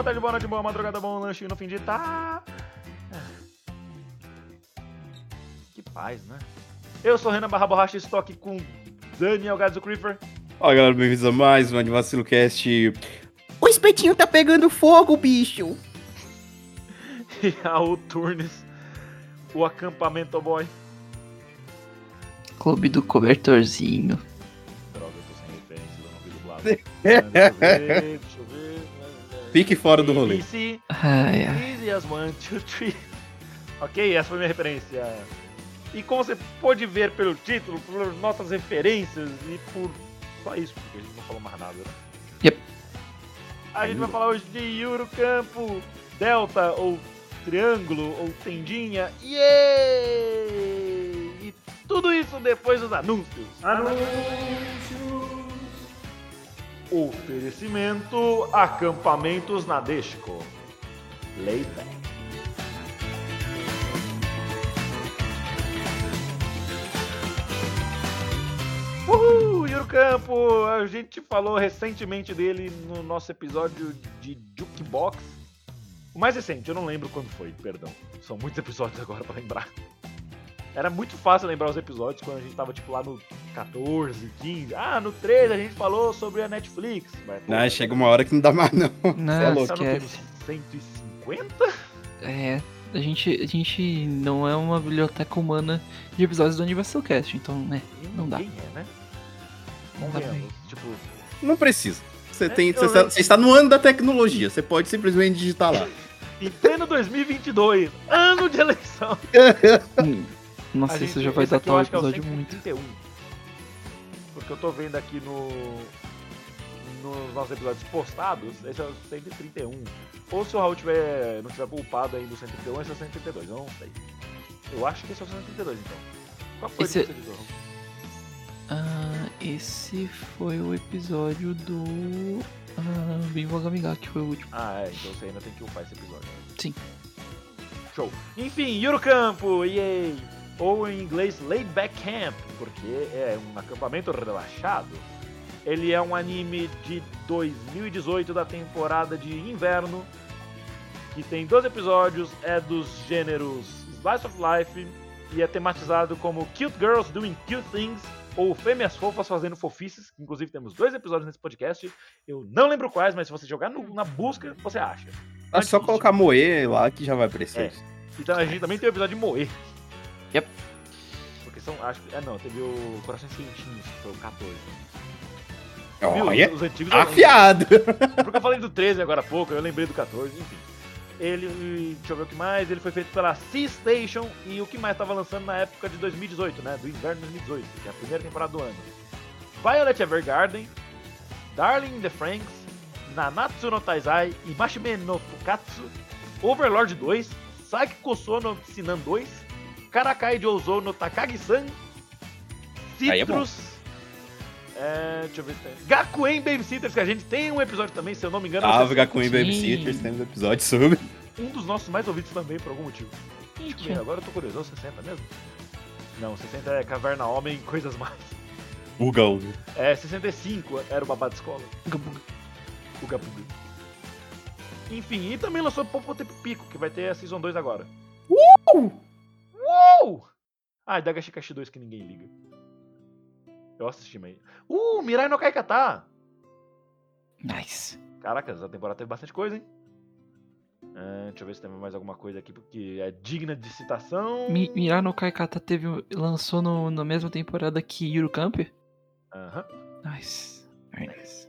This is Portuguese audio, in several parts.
boa tarde, boa noite, boa madrugada, bom lanchinho no fim de tá. Que paz, né? Eu sou o Renan Barra Borracha e estou aqui com Daniel Gadzo Creeper. Fala galera, bem-vindos a mais um Anivacilo Cast. O espetinho tá pegando fogo, bicho! E Raul Turnes, o acampamento boy. Clube do Cobertorzinho. Droga, eu tô sem referência, eu não vi dublado. Deixa eu ver, deixa eu ver. Fique fora do rolê. Ai. Easy as one, two, three. Ok, essa foi minha referência. E como você pôde ver pelo título, por nossas referências e por só isso, porque a gente não falou mais nada, né? Yep. A gente vai falar hoje de Yuro Campo, Delta ou Triângulo ou Tendinha. Yay! E tudo isso depois dos anúncios. Anúncios! Oferecimento Acampamentos Nadesco. Layback. Uhul, Yuri Campo! A gente falou recentemente dele no nosso episódio de Jukebox. O mais recente, eu não lembro quando foi, perdão. São muitos episódios agora pra lembrar. Era muito fácil lembrar os episódios quando a gente tava tipo lá no 14, 15. Ah, no 13 a gente falou sobre a Netflix. Mas, pô, Ah, chega uma hora que não dá mais não. Não, Cê é louco. No 150? É, a gente, a gente não é uma biblioteca humana de episódios do Universal Cast, então, né, não dá. ninguém é, né? Não dá. Tipo, Não precisa. Você, tem, eu você, está, você está no ano da tecnologia, você pode simplesmente digitar lá. em pleno 2022, ano de eleição. Nossa, A isso gente- já vai datar eu o que é episódio muito. 131. Porque eu tô vendo aqui no. Nos nossos episódios postados, esse é o 131. Ou se o Raul tiver, não tiver upado aí no 131, esse é o 132, eu não sei. Eu acho que esse é o 132 então. Qual foi Esse- o que você editou, Raul? Ah, esse foi o episódio do. Ah, Bimbo Gamigá, que foi o último. Ah, é, então você ainda tem que upar esse episódio. né? Sim. Show. Enfim, Yuro Campo, yay! Ou em inglês, Laid Back Camp, porque é um acampamento relaxado. Ele é um anime de 2018 da temporada de inverno, que tem 12 episódios, é dos gêneros Slice of Life e é tematizado como Cute Girls Doing Cute Things ou Fêmeas Fofas Fazendo Fofices. Inclusive temos dois episódios nesse podcast. Eu não lembro quais, mas se você jogar no- na busca, você acha. É só colocar Moe lá que já vai aparecer. É. Então a gente também tem o episódio de Moer. Yep. Porque são. Acho, que- é não, teve o Corações Quentinhos, que foi o 14. Viu? Olha, Os antigos eu lembro. afiado. Porque eu falei do 13 agora há pouco, eu lembrei do 14, enfim. Ele, deixa eu ver o que mais, ele foi feito pela Sea Station e o que mais estava lançando na época de 2018, né? Do inverno de 2018, que é a primeira temporada do ano. Violet Evergarden, Darling in the Franks, Nanatsu no Taizai e Mashime no Fukatsu, Overlord 2, Saki Koso no Sinan 2, Karakai Jouzou no Takagi-san, é. Citrus, é, deixa eu ver se tem. Gakuen Babysitters, que a gente tem um episódio também, se eu não me engano. É Gakuen Sim. Babysitters, temos episódio sobre. um dos nossos mais ouvidos também, por algum motivo. Deixa eu ver, agora eu tô curioso, é o 60 mesmo? Não, 60 é Caverna Homem e coisas mais. Uga Uga. É, 65 era o babado de escola, Gabuga. o Gapuga. Enfim, e também lançou Popo Tempo Pico, que vai ter a Season 2 agora. Uh! Uou! Ah, Dagashi Kashi 2 que ninguém liga. Eu assisti, mas... Uh, Mirai no Kaikata! Nice. Caraca, essa temporada teve bastante coisa, hein? Ah, deixa eu ver se tem mais alguma coisa aqui que é digna de citação. Mi Mirar no Kaikata teve, lançou no, na mesma temporada que Yuru Camp? Aham. Nice. Very nice.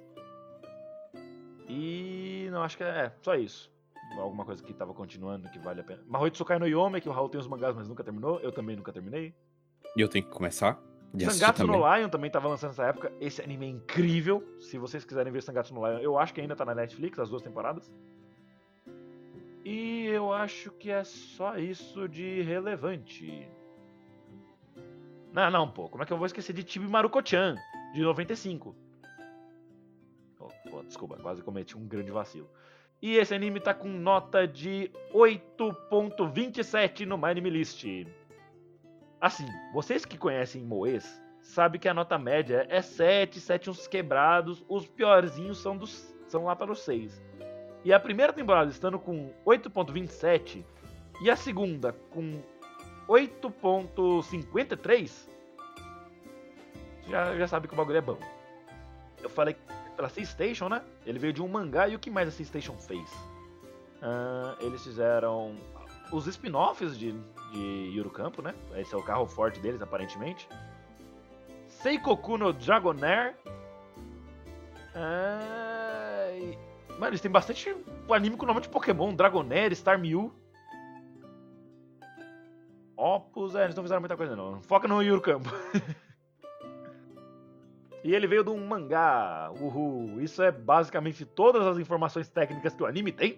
E não, acho que é, é só isso. Alguma coisa que tava continuando que vale a pena. Tsukai no Yome, que o Raul tem os mangás, mas nunca terminou. Eu também nunca terminei. E eu tenho que começar. Sangatsu no Lion também tava lançando nessa época. Esse anime é incrível. Se vocês quiserem ver Sangatsu no Lion, eu acho que ainda tá na Netflix, as duas temporadas. E eu acho que é só isso de relevante. Não, não, pô. Como é que eu vou esquecer de Chibi Maruko-chan, de 95? Oh, pô, desculpa, quase cometi um grande vacilo. E esse anime tá com nota de 8.27 no My Anime List. Assim, vocês que conhecem Moes, sabem que a nota média é 7, 7 uns quebrados, os piorzinhos são, dos, são lá para os 6. E a primeira temporada estando com 8.27 e a segunda com 8.53, já, já sabe que o bagulho é bom. Eu falei pela C-Station, né? Ele veio de um mangá e o que mais a C-Station fez? Ah, eles fizeram os spin-offs de, de Yuru Campo, né? Esse é o carro forte deles, aparentemente. Seikoku no Dragonair. Ah, e- Mano, eles têm bastante anime com nome de Pokémon. Dragonair, Star Mew. Opus, é, eles não fizeram muita coisa não. Foca no Yuru Campo. E ele veio de um mangá. Uhul. Isso é basicamente todas as informações técnicas que o anime tem.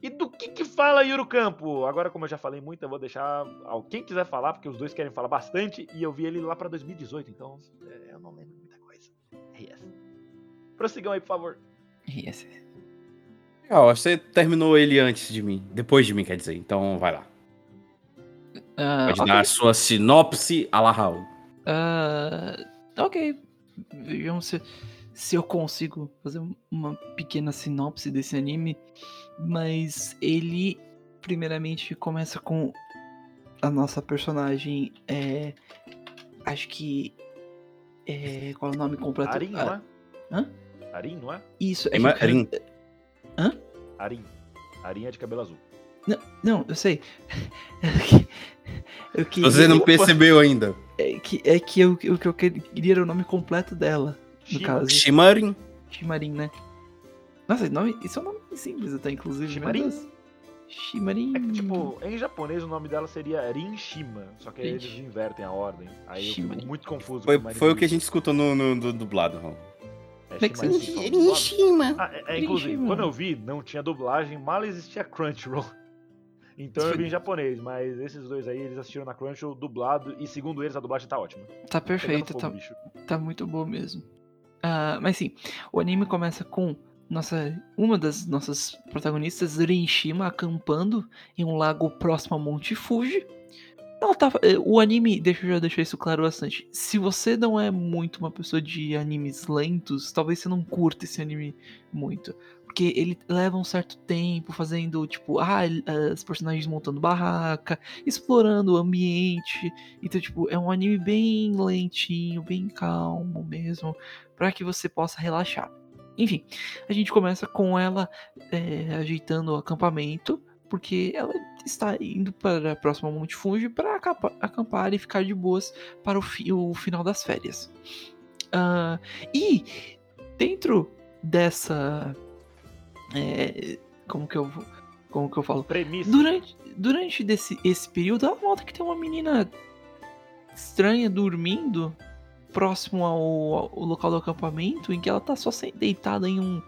E do que que fala Yuru Campo? Agora, como eu já falei muito, eu vou deixar ao- quem quiser falar, porque os dois querem falar bastante. E eu vi ele lá pra 2018, então é, eu não lembro muita coisa. Yes. Prossigam aí, por favor. Yes. Legal, que você terminou ele antes de mim. Depois de mim, quer dizer. Então vai lá. Ah, Pode ok. dar a sua sinopse a la Raul. Ah, ok. Vejamos se, se eu consigo fazer uma pequena sinopse desse anime. Mas ele, primeiramente, começa com a nossa personagem. É, acho que. É, qual é o nome completo? Arin, Ah, não é? hã? Arin, não é? Isso, é É que- Marin. Arin. Arin é de cabelo azul. Não, eu sei. Eu que- Você não Opa. percebeu ainda. É que, é que eu, o que eu queria era o nome completo dela, no Shima. caso. Shimarin. Shimarin, né? Nossa, esse nome, isso é um nome simples até, inclusive. Shimarin? Shimarin. É que, tipo, em japonês o nome dela seria Rin Shima. Só que aí eles invertem a ordem. Aí eu fico muito confuso. Foi, foi o que a gente escutou no, no, do dublado, Raul. É, é que Shima você- Rin só dublado. Shima. Ah, é, é, inclusive, Shima. quando eu vi, não tinha dublagem, mal existia Crunchyroll. Então eu vi em japonês, mas esses dois aí, eles assistiram na Crunchyroll dublado e segundo eles a dublagem tá ótima. Tá Pegando perfeito, tá, tá muito boa mesmo. Ah, mas sim, o anime começa com nossa, uma das nossas protagonistas, Rinshima, acampando em um lago próximo a Monte Fuji. Ela tava, eh, o anime, deixa eu já deixar isso claro bastante. Se você não é muito uma pessoa de animes lentos, talvez você não curta esse anime muito. Porque ele leva um certo tempo fazendo, tipo, ah, as personagens montando barraca, explorando o ambiente. Então, tipo, é um anime bem lentinho, bem calmo mesmo, pra que você possa relaxar. Enfim, a gente começa com ela é, ajeitando o acampamento, porque ela está indo para a próxima Monte Fuji para acampa- acampar e ficar de boas para o, fi- o final das férias. Ah, e dentro dessa. É, como que eu vou- como que eu falo? Premissa. Durante, durante desse, esse período, ela nota que tem uma menina estranha dormindo próximo ao, ao local do acampamento, em que ela tá só deitada em um.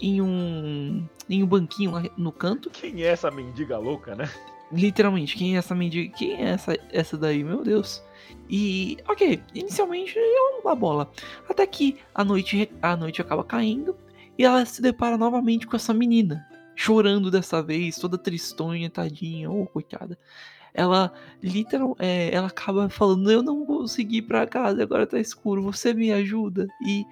em um. em um banquinho lá no canto. Quem é essa mendiga louca, né? Literalmente, quem é essa mendiga? Quem é essa, essa daí? Meu Deus. E, ok, inicialmente não dá bola. Até que a noite, a noite acaba caindo e ela se depara novamente com essa menina. Chorando dessa vez, toda tristonha, tadinha, oh, coitada. Ela, literal, é, ela acaba falando: Eu não consegui ir pra casa, agora tá escuro, você me ajuda? E,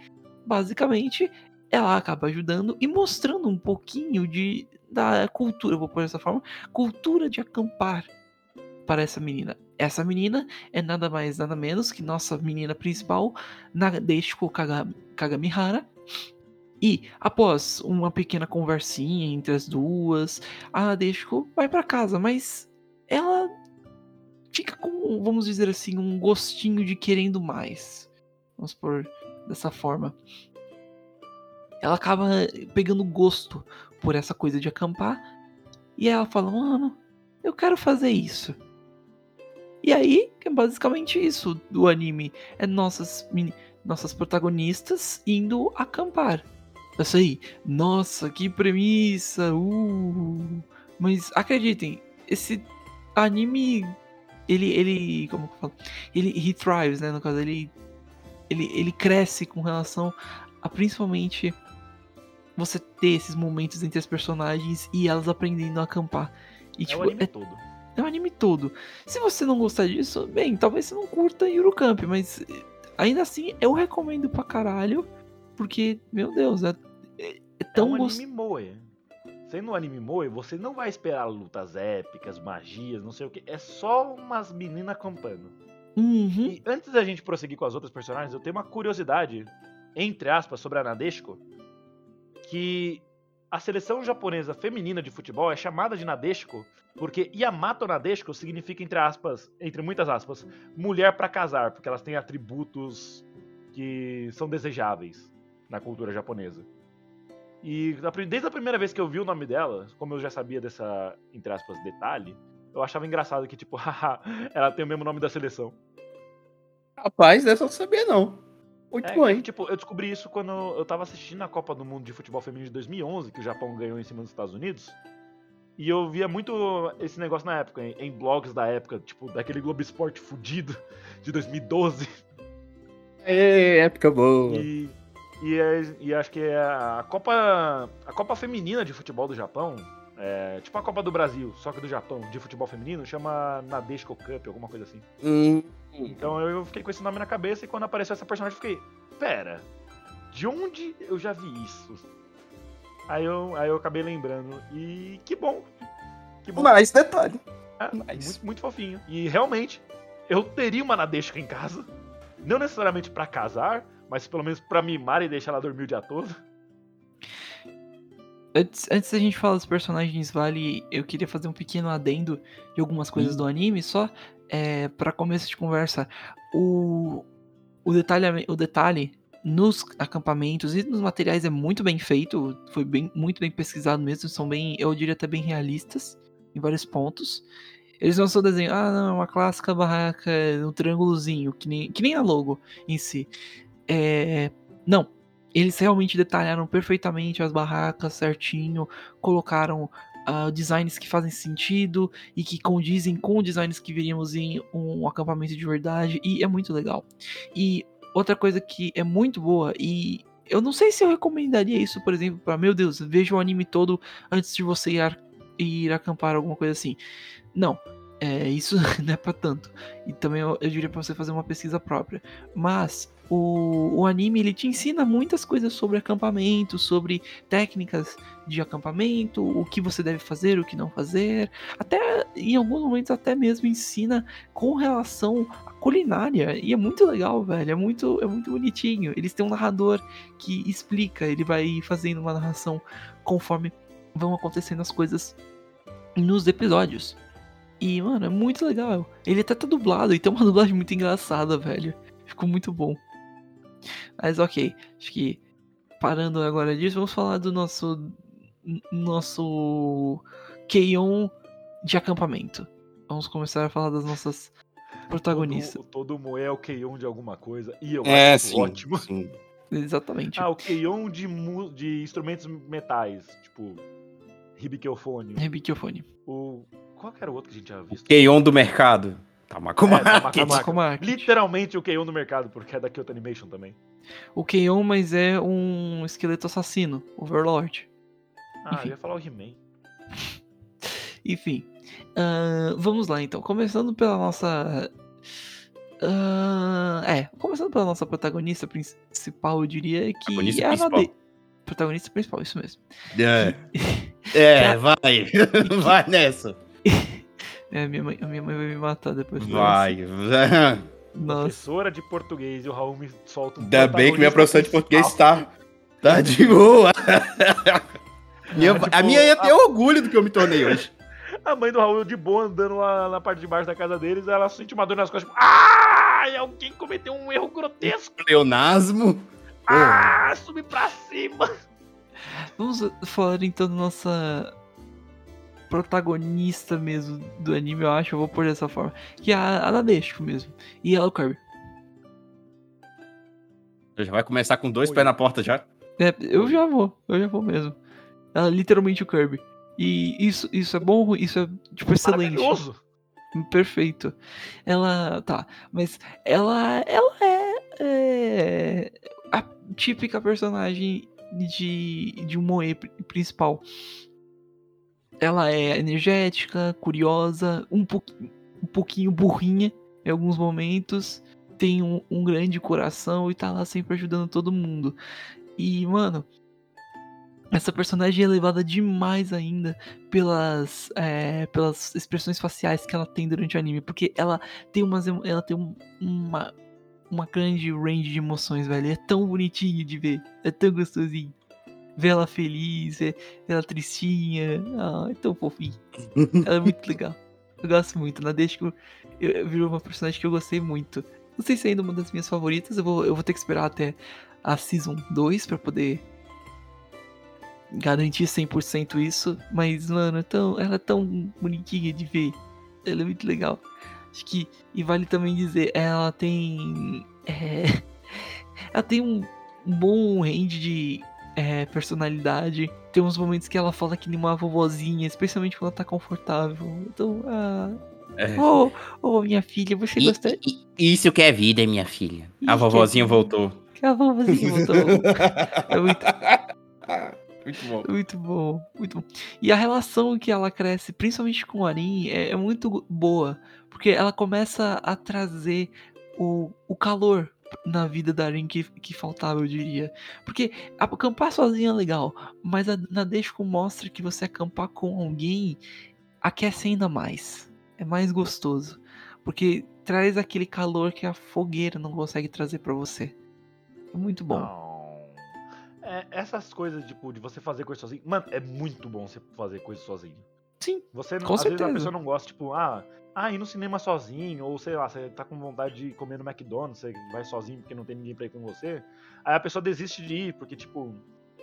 basicamente, ela acaba ajudando e mostrando um pouquinho de, da cultura, vou pôr dessa forma, cultura de acampar para essa menina. Essa menina é nada mais, nada menos que nossa menina principal, Nadeshiko Kaga- Kagamihara. E após uma pequena conversinha entre as duas, a Nadeshiko vai pra casa, mas ela fica com, vamos dizer assim, um gostinho de querendo mais. Vamos por dessa forma. Ela acaba pegando gosto por essa coisa de acampar e ela fala: "Mano, eu quero fazer isso". E aí, é basicamente isso do anime. É nossas nossas protagonistas indo acampar. Isso aí. Nossa, que premissa! Uh. Mas acreditem, esse anime ele ele como que eu falo? Ele he thrives, né, no caso ele ele ele cresce com relação a principalmente você ter esses momentos entre as personagens e elas aprendendo a acampar. E É tipo, o anime é todo. é o anime todo. Se você não gostar disso, bem, talvez você não curta Eurocamp, mas ainda assim eu recomendo pra caralho, porque, meu Deus, é, é, é É tão um gostoso. anime moe. Sendo um anime moe, você não vai esperar lutas épicas, magias, não sei o que. É só umas meninas acampando. Uhum. E antes da gente prosseguir com as outras personagens, eu tenho uma curiosidade, entre aspas, sobre a Nadeshiko, que a seleção japonesa feminina de futebol é chamada de Nadeshiko porque Yamato Nadeshiko significa, entre aspas, entre muitas aspas, mulher pra casar, porque elas têm atributos que são desejáveis na cultura japonesa. E desde a primeira vez que eu vi o nome dela, como eu já sabia dessa, entre aspas, detalhe, eu achava engraçado que, tipo, haha, ela tem o mesmo nome da seleção. Rapaz, dessa eu não sabia, não. Muito É, bom, hein? Tipo, eu descobri isso quando eu tava assistindo a Copa do Mundo de Futebol Feminino de 2011, que o Japão ganhou em cima dos Estados Unidos. E eu via muito esse negócio na época, em, em blogs da época, tipo, daquele Globo Esporte fudido de 2012. É, época boa. E, e, é- e acho que é a Copa, a Copa Feminina de Futebol do Japão, é, tipo a Copa do Brasil, só que do Japão, de futebol feminino, chama Nadeshiko Cup, alguma coisa assim. Hum, Então eu fiquei com esse nome na cabeça e quando apareceu essa personagem eu fiquei, pera, de onde eu já vi isso? Aí eu, aí eu acabei lembrando. E que bom. Que bom. mais detalhe. Ah, mais. muito, muito fofinho. E realmente, eu teria uma Nadeshika em casa. Não necessariamente pra casar, mas pelo menos pra mimar e deixar ela dormir o dia todo. Antes, antes da gente falar dos personagens, vale. Eu queria fazer um pequeno adendo de algumas coisas do anime, só é, para começo de conversa. O, o, detalhe, o detalhe nos acampamentos e nos materiais é muito bem feito, foi bem, muito bem pesquisado mesmo, são bem, eu diria até bem realistas em vários pontos. Eles não só desenham, ah, não, é uma clássica barraca, um triângulozinho, que nem, que nem a logo em si. É, não, eles realmente detalharam perfeitamente as barracas certinho, colocaram ah, designs que fazem sentido e que condizem com designs que veríamos em um acampamento de verdade, e é muito legal. E outra coisa que é muito boa, e eu não sei se eu recomendaria isso, por exemplo, para meu Deus, veja o anime todo antes de você ir, ir acampar, alguma coisa assim. Não. É, isso não é pra tanto. E também eu, eu diria pra você fazer uma pesquisa própria. Mas o, o anime ele te ensina muitas coisas sobre acampamento, sobre técnicas de acampamento, o que você deve fazer, o que não fazer. Até em alguns momentos até mesmo ensina com relação à culinária. E é muito legal, velho. É muito, é muito bonitinho. Eles têm um narrador que explica, ele vai fazendo uma narração conforme vão acontecendo as coisas nos episódios. E, mano, é muito legal. Ele até tá dublado e tem uma dublagem muito engraçada, velho. Ficou muito bom. Mas ok, acho que parando agora disso, vamos falar do nosso nosso Keion de acampamento. Vamos começar a falar das nossas protagonistas. Todo, todo é o Keion de alguma coisa. E eu É, acho isso sim. ótimo. sim. Exatamente. Ah, o Keion de, mu- de instrumentos metais. Tipo, Hibikeofone. Rebiquiofone. O. Qual que era o outro que a gente tinha visto? Keion do mercado. Tamako É, Tamako Market. Market. Market. Literalmente o Keion no mercado, porque é da Kyoto Animation também. O Keion, mas é um esqueleto assassino, Overlord. Ah, Enfim. eu ia falar o He-Man. Enfim, ahn, vamos lá então. Começando pela nossa. ahn, é, começando pela nossa protagonista principal, eu diria que Protagonista é a principal. Protagonista principal, isso mesmo. É, é vai. Vai nessa. É, minha mãe, a minha mãe vai me matar depois. Vai. Nossa. Professora de português e o Raul me solta um Ainda bem que minha professora de português está Tá de boa. Minha- tipo, a minha ia ter orgulho do que eu me tornei hoje. A mãe do Raul de boa andando lá na parte de baixo da casa deles, ela sente uma dor nas costas, tipo, ah, alguém cometeu um erro grotesco. Pleonasmo. Ah, subi pra cima. Vamos falar então da nossa protagonista mesmo do anime, eu acho, eu vou pôr dessa forma. Que é a, a Nadeshiko mesmo. E ela é o Kirby. Já vai começar com dois Oi. pés na porta já. É, eu já vou, eu já vou mesmo. Ela é literalmente o Kirby. E isso, isso é bom, isso é tipo excelente. Maravilhoso. Perfeito. Ela. Tá, mas ela. Ela é. é a típica personagem de, de um moe pri- principal. Ela é energética, curiosa, um, pouquinho um pouquinho burrinha em alguns momentos. Tem um, um grande coração e tá lá sempre ajudando todo mundo. E, mano. Essa personagem é elevada demais ainda pelas, é, pelas expressões faciais que ela tem durante o anime, porque ela tem umas ela tem um- uma uma grande range de emoções, velho. É tão bonitinho de ver, é tão gostosinho. Ver ela feliz, ver ela tristinha, ah, é tão fofinho. Ela é muito legal. Eu gosto muito. Na deixa que eu, eu virou uma personagem que eu gostei muito. Não sei se é ainda uma das minhas favoritas, eu vou, eu vou ter que esperar até a Season 2 pra poder garantir 100% isso, mas, mano, é tão, ela é tão bonitinha de ver. Ela é muito legal. Acho que, e vale também dizer, ela tem. é, ela tem um bom range de é, personalidade. Tem uns momentos que ela fala que nem uma vovozinha, especialmente quando ela tá confortável. Então, ah. É. Ô, ô, minha filha, você E- gosta. e- Isso que é vida, minha filha. Isso A que é vovozinha vida. voltou. Que a vovozinha voltou. É muito, Muito bom. Muito bom, muito bom. E a relação que ela cresce, principalmente com o Arin, é, é muito boa. Porque ela começa a trazer o, o calor na vida da Arin que, que faltava, eu diria. Porque acampar sozinha é legal, mas a Nadeshiko mostra que você acampar com alguém aquece ainda mais. É mais gostoso. Porque traz aquele calor que a fogueira não consegue trazer pra você. É muito bom. Não. É, essas coisas, tipo, de você fazer coisa sozinho. Mano, é muito bom você fazer coisa sozinho. Sim, Você não, Com às vezes a certeza. pessoa não gosta, tipo, ah, ah, ir no cinema sozinho, ou sei lá, você tá com vontade de comer no McDonald's, você vai sozinho porque não tem ninguém pra ir com você. Aí a pessoa desiste de ir, porque, tipo,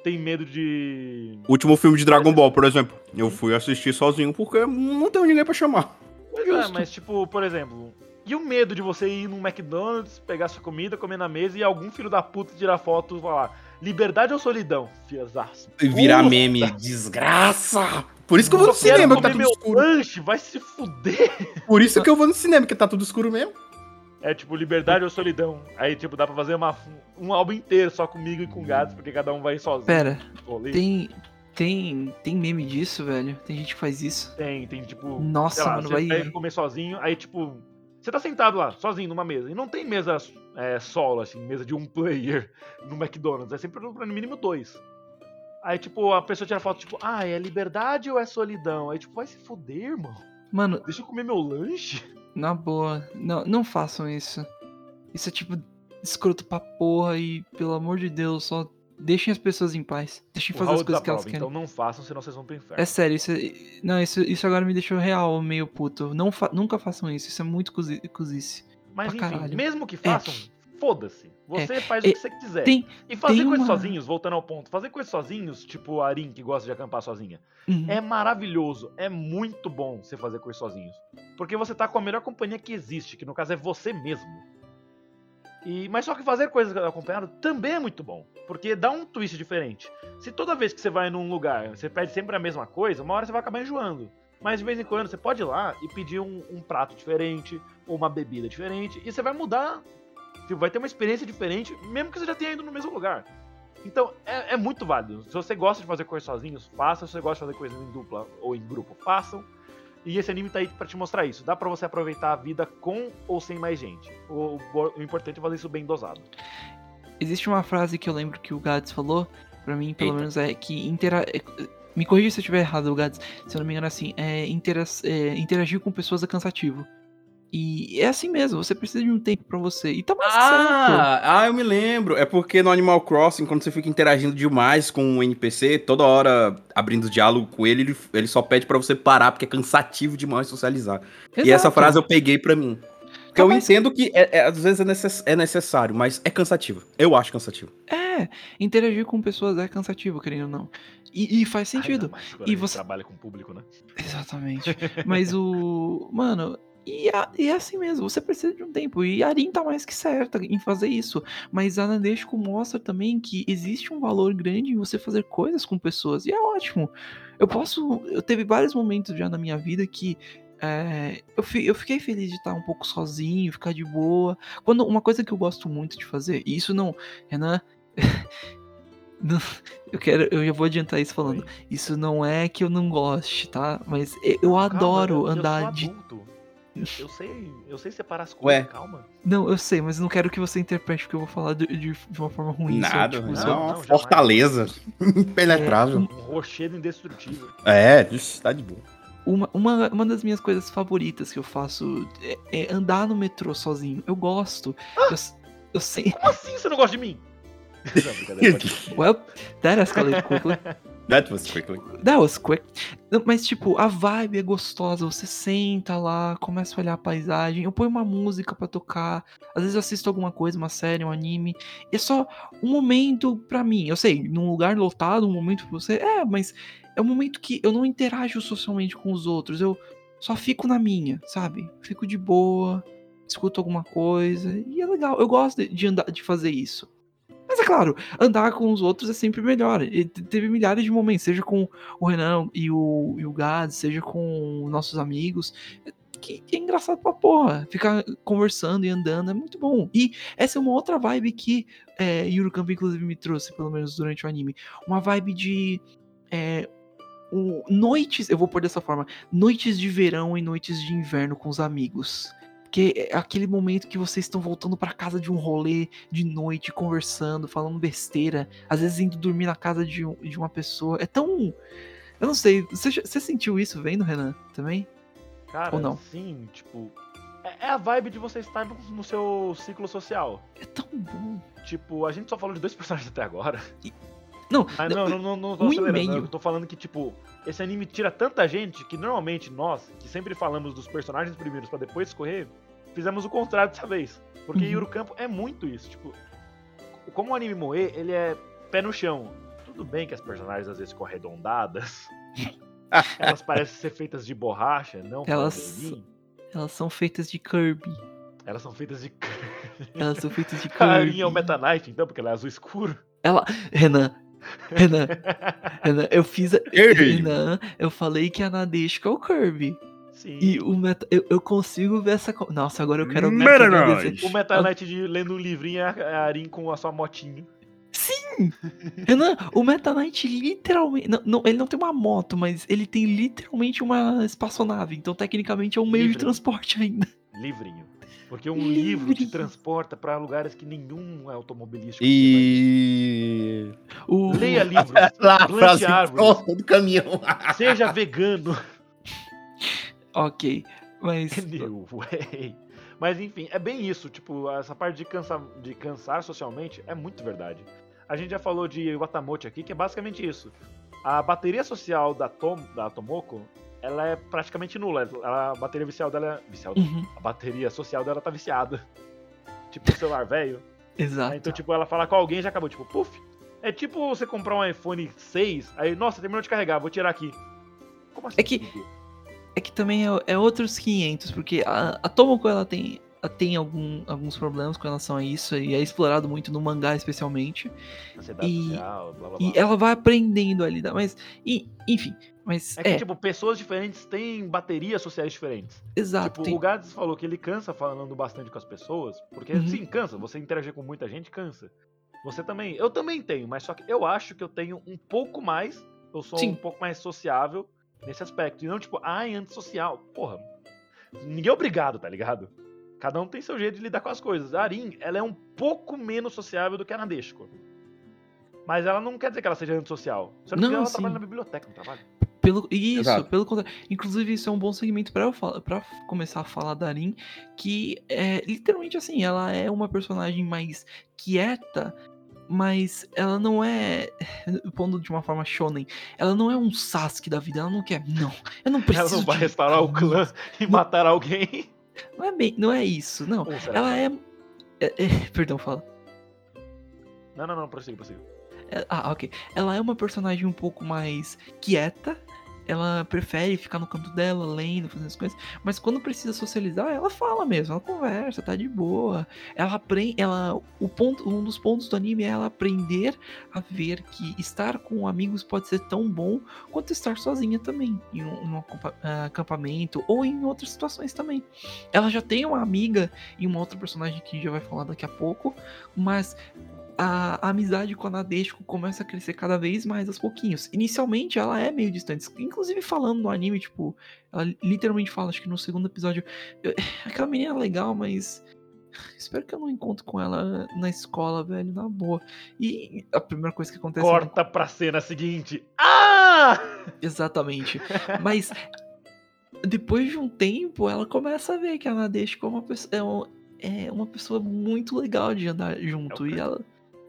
tem medo de. Último filme de Dragon Ball, por exemplo. Eu fui assistir sozinho porque não tenho ninguém pra chamar. Pois é, mas, tipo, por exemplo, e o medo de você ir num McDonald's, pegar sua comida, comer na mesa e algum filho da puta tirar foto e falar: liberdade ou solidão? Fiazaço. E virar Puta, meme. Desgraça! Por isso que eu vou no cinema, que tá tudo meu escuro. lanche, vai se fuder. Por isso que eu vou no cinema, que tá tudo escuro mesmo. É tipo, liberdade ou solidão. Aí, tipo, dá pra fazer uma, um álbum inteiro só comigo e com gatos, porque cada um vai sozinho. Pera, Rolê. Tem, tem, tem meme disso, velho? Tem gente que faz isso? Tem, tem, tipo. Nossa, sei lá, mano, você vai. vai comer sozinho, aí, tipo. Você tá sentado lá, sozinho, numa mesa. E não tem mesa é, solo, assim, mesa de um player no McDonald's. É sempre no mínimo dois. Aí, tipo, a pessoa tira foto, tipo, ah, é liberdade ou é solidão? Aí, tipo, vai se fuder, irmão. Mano, Deixa eu comer meu lanche. na boa, não, não façam isso. Isso é tipo escroto pra porra e, pelo amor de Deus, só deixem as pessoas em paz. Deixem fazer as coisas que elas desaprova, querem. então não façam, senão vocês vão pro inferno. É sério, isso, é- não, isso, isso agora me deixou real, meio puto. Não fa- nunca façam isso, isso é muito cozi- cozice. Mas pra enfim, caralho. mesmo que façam, foda-se. Você faz É, o que você quiser. tem- e fazer coisas uma- sozinhos, voltando ao ponto, fazer coisas sozinhos, tipo a Arin que gosta de acampar sozinha, Uhum. é maravilhoso, é muito bom você fazer coisas sozinhos. Porque você tá com a melhor companhia que existe, que no caso é você mesmo. E, mas só que fazer coisas acompanhado também é muito bom, porque dá um twist diferente. Se toda vez que você vai num lugar, você pede sempre a mesma coisa, uma hora você vai acabar enjoando. Mas de vez em quando você pode ir lá e pedir um, um prato diferente, ou uma bebida diferente, e você vai mudar. Tipo, vai ter uma experiência diferente, mesmo que você já tenha ido no mesmo lugar. Então, é, é muito válido. Se você gosta de fazer coisas sozinhos, faça. Se você gosta de fazer coisas em dupla ou em grupo, façam. E esse anime tá aí pra te mostrar isso. Dá pra você aproveitar a vida com ou sem mais gente. O, o- o importante é fazer isso bem dosado. Existe uma frase que eu lembro que o Gads falou, pra mim, pelo Eita. menos, é que intera... é- Me corrija se eu estiver errado, Gads. Se eu não me engano, assim, é, intera... é, interagir com pessoas é cansativo. E é assim mesmo, você precisa de um tempo pra você. E tá mais certo. Ah, ah, eu me lembro. É porque no Animal Crossing, quando você fica interagindo demais com o NPC, toda hora abrindo diálogo com ele, ele, ele só pede pra você parar, porque é cansativo demais socializar. E essa Exato. frase eu peguei pra mim. Porque Tá eu mais- entendo que é- é- às vezes é, necess- é necessário, mas é cansativo. Eu acho cansativo. É, interagir com pessoas é cansativo, querendo ou não. E, e faz sentido. Mais quando E a gente você- trabalha com o público, né? Exatamente. Mas o. Mano, e, a- e é assim mesmo, você precisa de um tempo. E a Arin tá mais que certa em fazer isso. Mas a Nadeshko mostra também que existe um valor grande em você fazer coisas com pessoas. E é ótimo. Eu posso. Eu teve vários momentos já na minha vida que. é, eu, fi- eu fiquei feliz de estar um pouco sozinho, ficar de boa. Quando uma coisa que eu gosto muito de fazer, e isso não, Renan, não- eu quero, eu já vou adiantar isso falando. Isso não é que eu não goste, tá? Mas eu, eu adoro Calma, eu- andar de. adulto. Eu sei, eu sei separar as Ué. coisas, calma. Não, eu sei, mas eu não quero que você interprete porque eu vou falar de, de- de uma forma ruim. só, Nada, tipo, isso só- é não, uma jamais. fortaleza impenetrável. Um rochedo indestrutível. É, isso tá de boa. Uma, uma, uma das minhas coisas favoritas que eu faço é, é andar no metrô sozinho. Eu gosto. Eu, s- eu sei. Como assim você não gosta de mim? Não, Well, that escalated quickly. That was quickly. That was quick. Mas, tipo, a vibe é gostosa. Você senta lá, começa a olhar a paisagem. Eu ponho uma música pra tocar. Às vezes eu assisto alguma coisa, uma série, um anime. E é só um momento pra mim. Eu sei, num lugar lotado, um momento pra você. É, mas é um momento que eu não interajo socialmente com os outros. Eu só fico na minha, sabe? Fico de boa, escuto alguma coisa. E é legal. Eu gosto de andar, de fazer isso. Mas é claro, andar com os outros é sempre melhor. E te- teve milhares de momentos, seja com o Renan e o, e o Gads, seja com nossos amigos. Que, é engraçado pra porra. Ficar conversando e andando é muito bom. E essa é uma outra vibe que é, inclusive, me trouxe, pelo menos durante o anime. Uma vibe de. é, noites, eu vou pôr dessa forma: noites de verão e noites de inverno com os amigos. Que é aquele momento que vocês estão voltando pra casa de um rolê de noite, conversando, falando besteira, às vezes indo dormir na casa de, um- de uma pessoa. É tão. Eu não sei, você, você sentiu isso vendo, Renan? Também? Cara, Ou não? sim, tipo. É, é a vibe de você estar no, seu ciclo social. É tão bom. Tipo, a gente só falou de dois personagens até agora. Não, Mas não, não, não, não tô um e meio. Eu tô falando que, tipo, esse anime tira tanta gente que normalmente nós, que sempre falamos dos personagens primeiros pra depois escorrer, fizemos o contrário dessa vez. Porque Uhum. Yuru Campo é muito isso. Tipo, como o anime Moe, ele é pé no chão. Tudo bem que as personagens às vezes ficam arredondadas. Elas parecem ser feitas de borracha, não Elas- elas são feitas de Kirby. Elas são feitas de. Elas são feitas de A Kirby. Arin é o Meta Knight, então, porque ela é azul escuro. Ela. Renan. Renan. Renan, eu fiz. A... Renan, eu falei que a Nadeshka é o Kirby. Sim. E o meta. Eu, eu consigo ver essa. Nossa, agora eu quero Meta Knight. O Meta Knight de lendo um livrinho é a Arin com a sua motinho. Sim! Renan, o Meta Knight literalmente. Não, não, ele não tem uma moto, mas ele tem literalmente uma espaçonave. Então, tecnicamente, é um meio de Livre. transporte ainda. Livrinho. Porque um livro te transporta pra lugares que nenhum é automobilístico. E. O... Leia livros. Lá, plante árvores. do caminhão. Seja vegano. Ok, mas. Anyway. Mas enfim, é bem isso. Tipo, essa parte de cansar, de cansar socialmente é muito verdade. A gente já falou de Watamote aqui, que é basicamente isso. A bateria social da, Tom, da Tomoko, ela é praticamente nula. Ela- a bateria vicial dela é. Vicial, Uhum, a bateria social dela tá viciada. Tipo, o celular velho. exato. Então, tipo, ela fala com alguém e já acabou. Tipo, puf. É tipo você comprar um iPhone 6, aí, nossa, terminou de carregar, vou tirar aqui. Como assim? É que- É que também é, é outros 500, porque a, a Tomoko ela tem, tem algum- alguns problemas com relação a isso, e é explorado muito no mangá, especialmente. E- social, blá blá blá. E ela vai aprendendo a lidar, mas. e- enfim, mas. É É, que, tipo, pessoas diferentes têm baterias sociais diferentes. exato. tipo, tem- o Gads falou que ele cansa falando bastante com as pessoas. Porque, Uhum. sim, cansa. Você interagir com muita gente, cansa. Você também. Eu também tenho, mas só que eu acho que eu tenho um pouco mais. Eu sou Sim. um pouco mais sociável nesse aspecto. E não, tipo, ai, antissocial. Porra. Ninguém é obrigado, tá ligado? Cada um tem seu jeito de lidar com as coisas. A Arin, ela é um pouco menos sociável do que a Nadeshiko. Mas ela não quer dizer que ela seja antissocial. Eu não, Não, ela sim. trabalha na biblioteca, não trabalha? Pelo, isso, Exato. pelo contrário. Inclusive, isso é um bom segmento pra eu falar, para começar a falar da Arin, que é literalmente assim, ela é uma personagem mais quieta, mas ela não é, pondo de uma forma shonen, ela não é um Sasuke da vida, ela não quer, não, eu não preciso Ela não vai de restaurar o clã e matar alguém. Não é bem, não é isso, não. Ela que é, é- é- perdão, fala. Não, não, não, prossiga, prossiga. É- Ah, ok. Ela é uma personagem um pouco mais quieta. Ela prefere ficar no canto dela, lendo, fazendo as coisas. Mas quando precisa socializar, ela fala mesmo, ela conversa, tá de boa. Ela aprende. Ela. O ponto, um dos pontos do anime é ela aprender a ver que estar com amigos pode ser tão bom quanto estar sozinha também. Em um, um ah, acampamento ou em outras situações também. Ela já tem uma amiga e uma outra personagem que já vai falar daqui a pouco. Mas a, a amizade com a Nadeshiko começa a crescer cada vez mais aos pouquinhos. Inicialmente ela é meio distante, inclusive falando no anime, tipo, ela literalmente fala, acho que no segundo episódio, "Eu- aquela menina é legal, mas espero que eu não encontro com ela na escola, velho, na boa. E a primeira coisa que acontece é Corta pra cena seguinte. Ah! Exatamente. Mas depois de um tempo, ela começa a ver que a Nadeshiko é uma pessoa, é é uma pessoa muito legal de andar junto. e ela,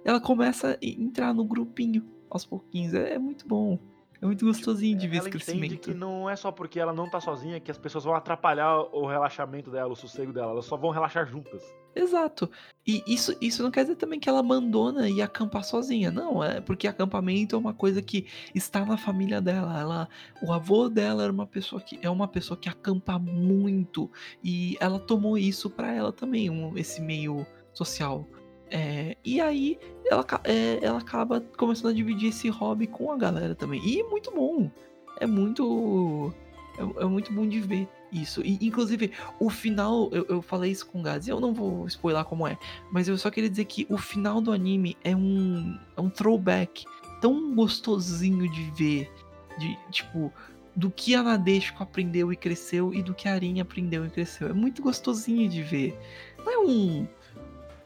ela começa a entrar no grupinho aos pouquinhos. É, é muito bom. É muito gostosinho de ver ela esse entende crescimento. que não é só porque ela não tá sozinha que as pessoas vão atrapalhar o relaxamento dela, o sossego dela. Elas só vão relaxar juntas. Exato. E isso, isso não quer dizer também que ela abandona e acampar sozinha. Não, é porque acampamento é uma coisa que está na família dela. Ela, o avô dela era uma pessoa que é uma pessoa que acampa muito e ela tomou isso pra ela também, um- esse meio social. É, e aí ela, é, ela acaba começando a dividir esse hobby com a galera também. E é muito bom. É muito. É, é muito bom de ver isso. E, inclusive, o final, eu, eu falei isso com o Gaz, eu não vou spoiler como é, mas eu só queria dizer que o final do anime é um, é um throwback tão gostosinho de ver, de tipo, do que a Nadeshiko aprendeu e cresceu e do que a Arin aprendeu e cresceu. É muito gostosinho de ver. Não é um,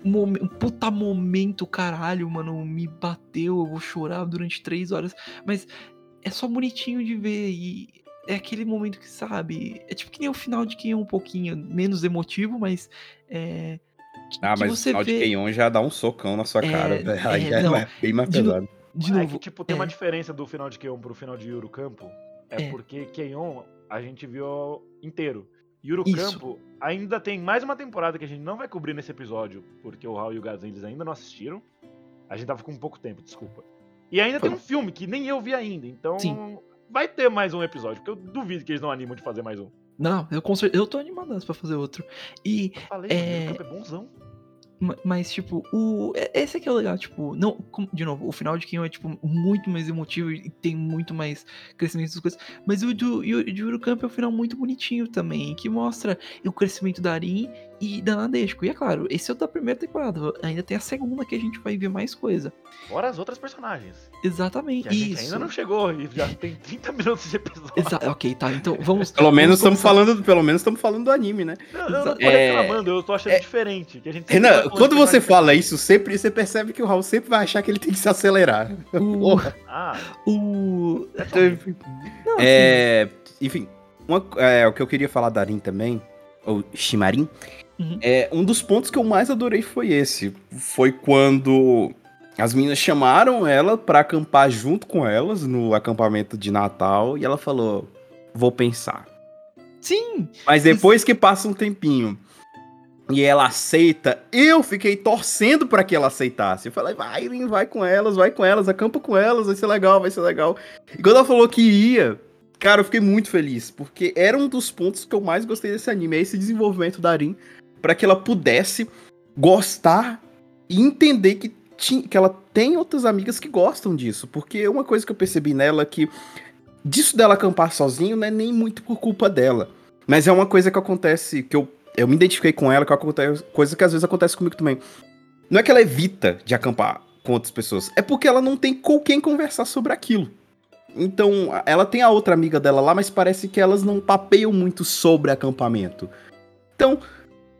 um puta momento, caralho, mano, me bateu, eu vou chorar durante três horas, mas é só bonitinho de ver e é aquele momento que, sabe, é tipo que nem o final de quem é um pouquinho menos emotivo, mas é. que- Ah, que mas o você final de vê- Keion já dá um socão na sua É, cara, velho. Aí é, é, não. mais- bem mais De no- pesado. De é novo, que, tipo, tem uma é. diferença do final de Keion pro final de Yuru Campo. É, É. porque Keion a gente viu inteiro. Yuru Campo ainda tem mais uma temporada que a gente não vai cobrir nesse episódio, porque o Raul e o Gazin eles ainda não assistiram. A gente tava com pouco tempo, desculpa. E ainda Foi tem um filme que nem eu vi ainda, então Sim. vai ter mais um episódio, porque eu duvido que eles não animam de fazer mais um. Não, eu, eu tô animadaço pra fazer outro. E Eu falei, É. Yuru Campo é bonzão. Ma- Mas, tipo, o. é- Esse aqui é o legal, tipo, não. De novo, o final de Kion é, tipo, muito mais emotivo e tem muito mais crescimento das coisas. Mas o do Yu- de Urucamp é um final muito bonitinho também, que mostra o crescimento da Arin e da Nadeshiko. E é claro, esse é o da primeira temporada. Ainda tem a segunda que a gente vai ver mais coisa. Fora as outras personagens. Exatamente. Que a gente Isso. ainda não chegou e já tem 30 minutos de episódio. Exa- ok, tá. Então vamos. Pelo menos vamos estamos falando, pelo menos estamos falando do anime, né? Não, eu não tô É- reclamando, eu tô achando é- diferente. Que a gente Renan, falando quando você fala isso, sempre você percebe que o Raul sempre vai achar que ele tem que se acelerar. O. Porra. Ah, o... é isso. Não, assim, É, enfim, uma- é, o que eu queria falar da Arin também, ou Shimarin, Uhum. é, um dos pontos que eu mais adorei foi esse. Foi quando as meninas chamaram ela pra acampar junto com elas no acampamento de Natal e ela falou: Vou pensar. Sim! Mas depois que passa um tempinho e ela aceita, eu fiquei torcendo pra que ela aceitasse. Eu falei, vai, Lin, vai com elas, vai com elas, acampa com elas, vai ser legal, vai ser legal. E quando ela falou que ia, cara, eu fiquei muito feliz, porque era um dos pontos que eu mais gostei desse anime, é esse desenvolvimento da Arin, pra que ela pudesse gostar e entender que, ti- que ela tem outras amigas que gostam disso. Porque uma coisa que eu percebi nela é que disso dela acampar sozinho não é nem muito por culpa dela. Mas é uma coisa que acontece, que eu, eu me identifiquei com ela, que acontece, coisa que às vezes acontece comigo também. Não é que ela evita de acampar com outras pessoas, é porque ela não tem com quem conversar sobre aquilo. Então, ela tem a outra amiga dela lá, mas parece que elas não papeiam muito sobre acampamento. Então,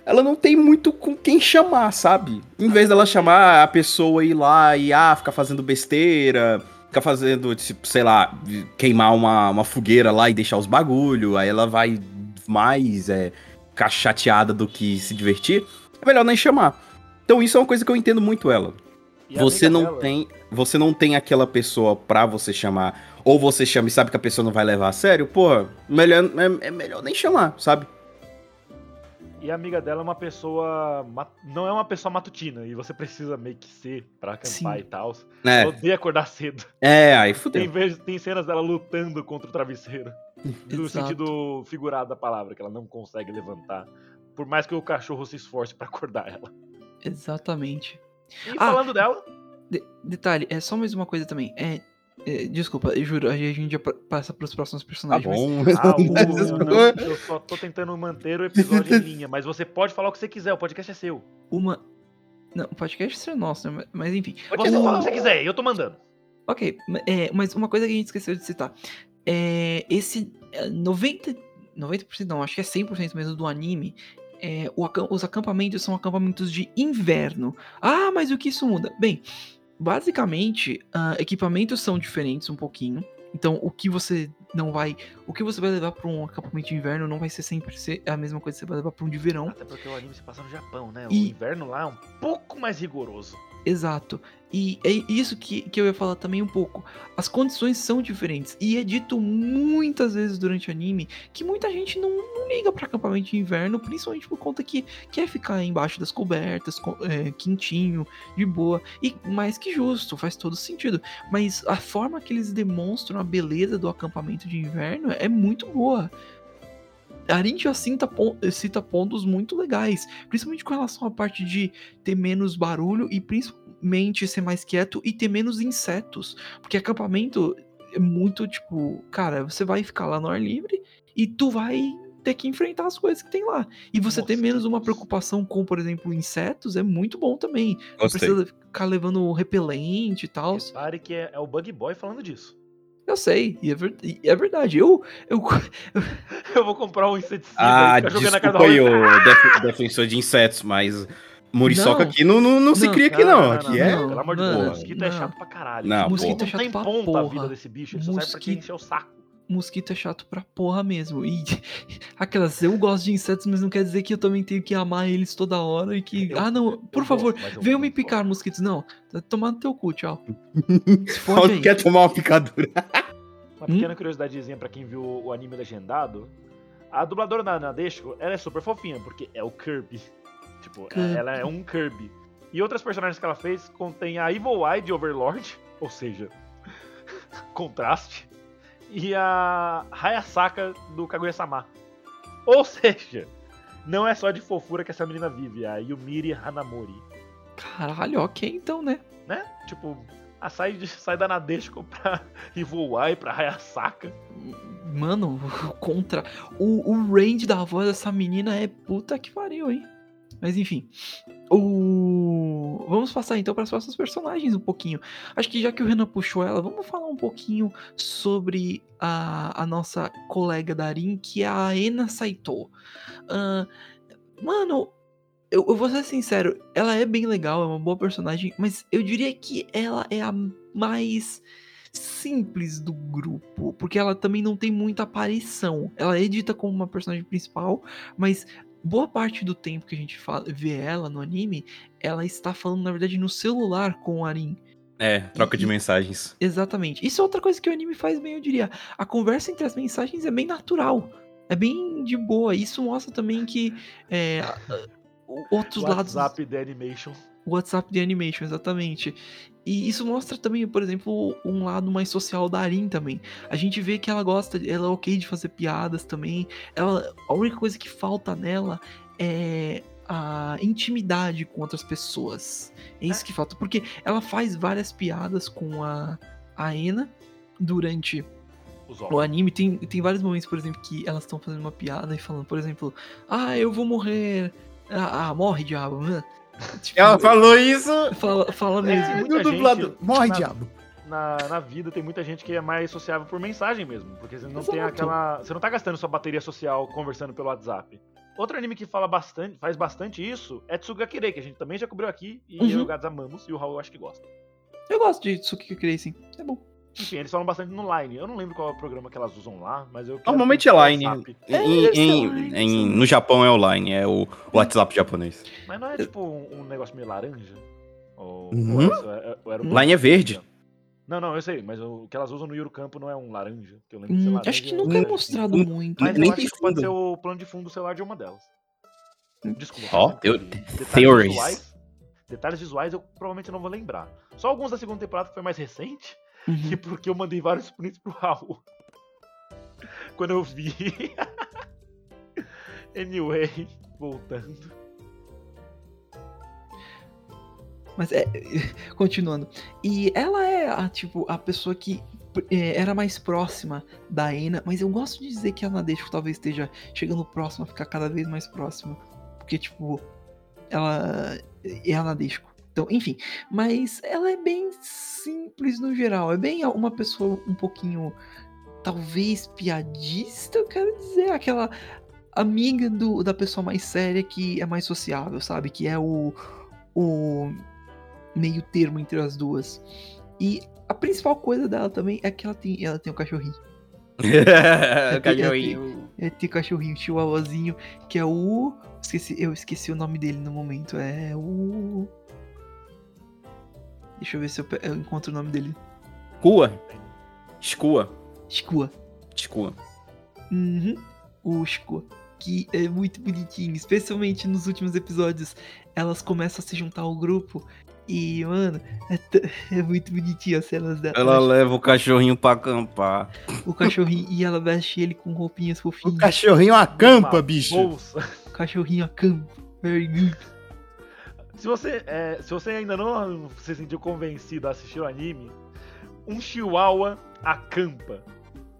ela não tem muito com quem chamar, sabe? Em vez dela chamar a pessoa ir lá e ah, ficar fazendo besteira, fica fazendo, tipo, sei lá, queimar uma, uma fogueira lá e deixar os bagulho, aí ela vai mais é, ficar chateada do que se divertir, é melhor nem chamar. Então isso é uma coisa que eu entendo muito ela. E Você não dela- tem, você não tem aquela pessoa pra você chamar, ou você chama e sabe que a pessoa não vai levar a sério, pô, melhor, é, é melhor nem chamar, sabe? E a amiga dela é uma pessoa. Não é uma pessoa matutina, e você precisa meio que ser pra acampar Sim. e tal. É, odeia acordar cedo. é, aí Tem, fudeu. vez, tem cenas dela lutando contra o travesseiro. No sentido figurado da palavra, que ela não consegue levantar. Por mais que o cachorro se esforce pra acordar ela. Exatamente. E Ah, falando dela, De- detalhe, é só mais uma coisa também. É, desculpa, eu juro, a gente passa pros próximos Tá personagens. mas- bom. ah, o- Mas- não, eu só tô tentando manter o episódio em linha, mas você pode falar o que você quiser, o podcast é seu. Uma. Não, o podcast é nosso, né? Mas- Mas enfim. Você O- fala o que você quiser, eu tô mandando. Ok, é, mas uma coisa que a gente esqueceu de citar. É, esse é, 90%, 90% não, acho que é 100% mesmo do anime. é, o os acampamentos são acampamentos de inverno. Ah, mas o que isso muda? Bem, basicamente, ah, equipamentos são diferentes um pouquinho. Então, o que você não vai. O que você vai levar para um acampamento de inverno não vai ser sempre ser a mesma coisa que você vai levar para um de verão. Até porque o anime se passa no Japão, né? O E- inverno lá é um pouco mais rigoroso. Exato. E é isso que, que eu ia falar também um pouco. As condições são diferentes. E é dito muitas vezes durante o anime que muita gente não, não liga para acampamento de inverno, principalmente por conta que quer ficar embaixo das cobertas, co- é, quentinho, de boa. E mais que justo, faz todo sentido. Mas a forma que eles demonstram a beleza do acampamento de inverno é muito boa. A gente já cita, cita pontos muito legais, principalmente com relação à parte de ter menos barulho e principalmente ser mais quieto e ter menos insetos. Porque acampamento é muito tipo, cara, você vai ficar lá no ar livre e tu vai ter que enfrentar as coisas que tem lá. E você ter menos uma preocupação com, por exemplo, insetos é muito bom também. Não Gostei. precisa ficar levando repelente e tal. Repare que é, é o Bug Boy falando disso. Eu sei, e é, ver- e é verdade. Eu, eu, Eu vou comprar um inseticida Ah, e desculpa aí, o def- defensor de insetos, mas Muriçoca Não. aqui não, não, não se Não, cria aqui não, Não, aqui não, é... não, Pelo amor de Deus, mosquito é não. chato pra caralho. Não, Mosquito porra. é chato tem pra ponta a porra. vida desse bicho, ele só serve pra quem Mosquito- encher o saco. Mosquito é chato pra porra mesmo. E aquelas, eu gosto de insetos, mas não quer dizer que eu também tenho que amar eles toda hora e que. Eu- ah, não, por favor, gosto, venham me picar, gosto. mosquitos. Não, tá tomando teu cu, tchau. Se quer tomar uma picadura. Uma Hum? pequena curiosidadezinha pra quem viu o anime legendado. A dubladora da Nadeshiko, ela é super fofinha, porque é o Kirby. Tipo, Kirby. ela é um Kirby. E outras personagens que ela fez contém a Evil Eye de Overlord, ou seja, contraste, e a Hayasaka do Kaguya-sama. Ou seja, não é só de fofura que essa menina vive, é a Yumiri Hanamori, Caralho, ok, então, né? né? Tipo, a sai, sai da Nadeshiko pra Eye, pra Hayasaka. Mano, contra. O, o range da voz dessa menina é puta que pariu, hein? Mas enfim. O... Vamos passar então para as próximas personagens um pouquinho. Acho que já que o Renan puxou ela, vamos falar um pouquinho sobre a, a nossa colega Darin, que é a Ena Saito. Ahn, mano, eu, eu vou ser sincero, ela é bem legal, é uma boa personagem, mas eu diria que ela é a mais simples do grupo, porque ela também não tem muita aparição. Ela é dita como uma personagem principal, mas boa parte do tempo que a gente fala, vê ela no anime, ela está falando, na verdade, no celular com o Arin. É, troca de E- mensagens. Exatamente. Isso é outra coisa que o anime faz bem, eu diria. A conversa entre as mensagens é bem natural. É bem de boa. Isso mostra também que é, outros lados. WhatsApp The Animation. O WhatsApp de animation, exatamente. E isso mostra também, por exemplo, um lado mais social da Arin também. A gente vê que ela gosta, ela é ok de fazer piadas também. Ela, a única coisa que falta nela é a intimidade com outras pessoas. É isso que falta, porque ela faz várias piadas com a, a Ena durante o anime tem, tem vários momentos, por exemplo, que elas estão fazendo uma piada e falando, por exemplo, ah, eu vou morrer. Ah, ah, morre, diabo. Tipo, Ela falou isso Fala, fala mesmo. É, muita dublador. gente- Morre, na- diabo. Na, na vida tem muita gente que é mais sociável por mensagem mesmo. Porque você não tem Exato. aquela. Você não tá gastando sua bateria social conversando pelo WhatsApp. Outro anime que fala bastante, faz bastante isso é Tsugakirei, que a gente também já cobriu aqui. E Uhum. eu e o Gads amamos, e o Raul eu acho que gosta. Eu gosto de Tsukiki Racing. É bom. Enfim, eles falam bastante no Line. Eu não lembro qual é o programa que elas usam lá, mas eu. quero Normalmente que é Line. Em- É, em- em- Line, em- no Japão é o Line, é o WhatsApp japonês. Mas não é tipo um, um negócio meio laranja? Ou, Uhum. ou é? É- era o- Line é verde. Não, não, eu sei, mas o que elas usam no Yuru Campo não é um laranja. Que eu lembro de ser Hum, laranja acho que nunca é mostrado muito. Mas Nem eu acho tem que pode fundo. ser o plano de fundo do celular de uma delas. Desculpa. Ó, tempo eu- que. Detalhes theories. visuais- Detalhes visuais eu provavelmente não vou lembrar. Só alguns da segunda temporada que foi mais recente. Uhum. E porque eu mandei vários prints pro Raul. Quando eu vi. anyway, voltando. Mas é. Continuando. E ela é a, tipo, a pessoa que é, era mais próxima da Ana, mas eu gosto de dizer que a Nadeshiko talvez esteja chegando próxima, ficar cada vez mais próxima. Porque, tipo, ela é a Nadeshiko. Então, enfim, mas ela é bem simples no geral. É bem uma pessoa um pouquinho, talvez, piadista, eu quero dizer. Aquela amiga do, da pessoa mais séria que é mais sociável, sabe? Que é o, o meio termo entre as duas. E a principal coisa dela também é que ela tem, ela tem um cachorrinho. Cachorrinho. É, tem um cachorrinho, um chihuahuazinho, que é o. Esqueci, eu esqueci o nome dele no momento. É o. Deixa eu ver se eu, eu encontro o nome dele. Cua. Escua. Shikua. Escua. Uhum. O Shikua. Que é muito bonitinho. Especialmente nos últimos episódios. Elas começam a se juntar ao grupo. E, mano, é, t- é muito bonitinho as cenas dela. Ela leva o cachorrinho pra acampar. O cachorrinho. e ela veste ele com roupinhas O fofinhas. cachorrinho acampa, Uma bicho. Bolsa. O cachorrinho acampa. Very good. Se você, é, se você ainda não se sentiu convencido a assistir o anime, um chihuahua acampa.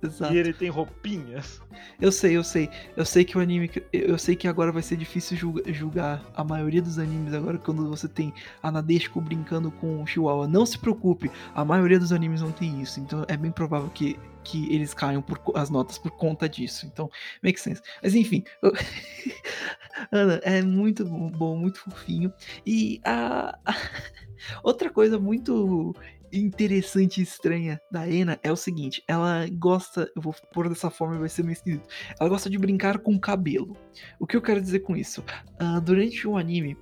Exato. E ele tem roupinhas. Eu sei, eu sei. Eu sei que o anime. Eu sei que agora vai ser difícil julga- julgar a maioria dos animes agora quando você tem a Nadeshiko brincando com o Chihuahua. Não se preocupe, a maioria dos animes não tem isso. Então é bem provável que, que eles caiam por as notas por conta disso. Então, make sense. Mas enfim. Ana, é muito bom, muito fofinho. E a. Outra coisa muito interessante e estranha da Ena é o seguinte, ela gosta, eu vou pôr dessa forma vai ser meio esquisito, ela gosta de brincar com o cabelo. O que eu quero dizer com isso? Ah, durante o anime,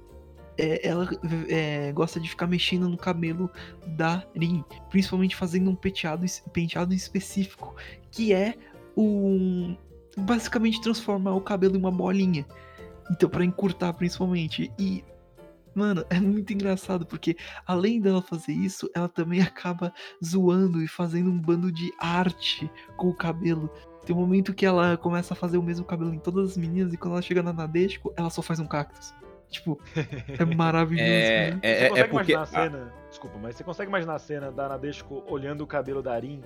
é, ela é, gosta de ficar mexendo no cabelo da Rin, principalmente fazendo um penteado, penteado específico, que é um basicamente transformar o cabelo em uma bolinha. Então, pra encurtar principalmente. E Mano, é muito engraçado, porque além dela fazer isso, ela também acaba zoando e fazendo um bando de arte com o cabelo. Tem um momento que ela começa a fazer o mesmo cabelo em todas as meninas, e quando ela chega na Nadeshiko, ela só faz um cactus. Tipo, é maravilhoso. É, né? Você é, é consegue porque. imaginar a cena. Desculpa, mas você consegue imaginar a cena da Nadeshiko olhando o cabelo da Arin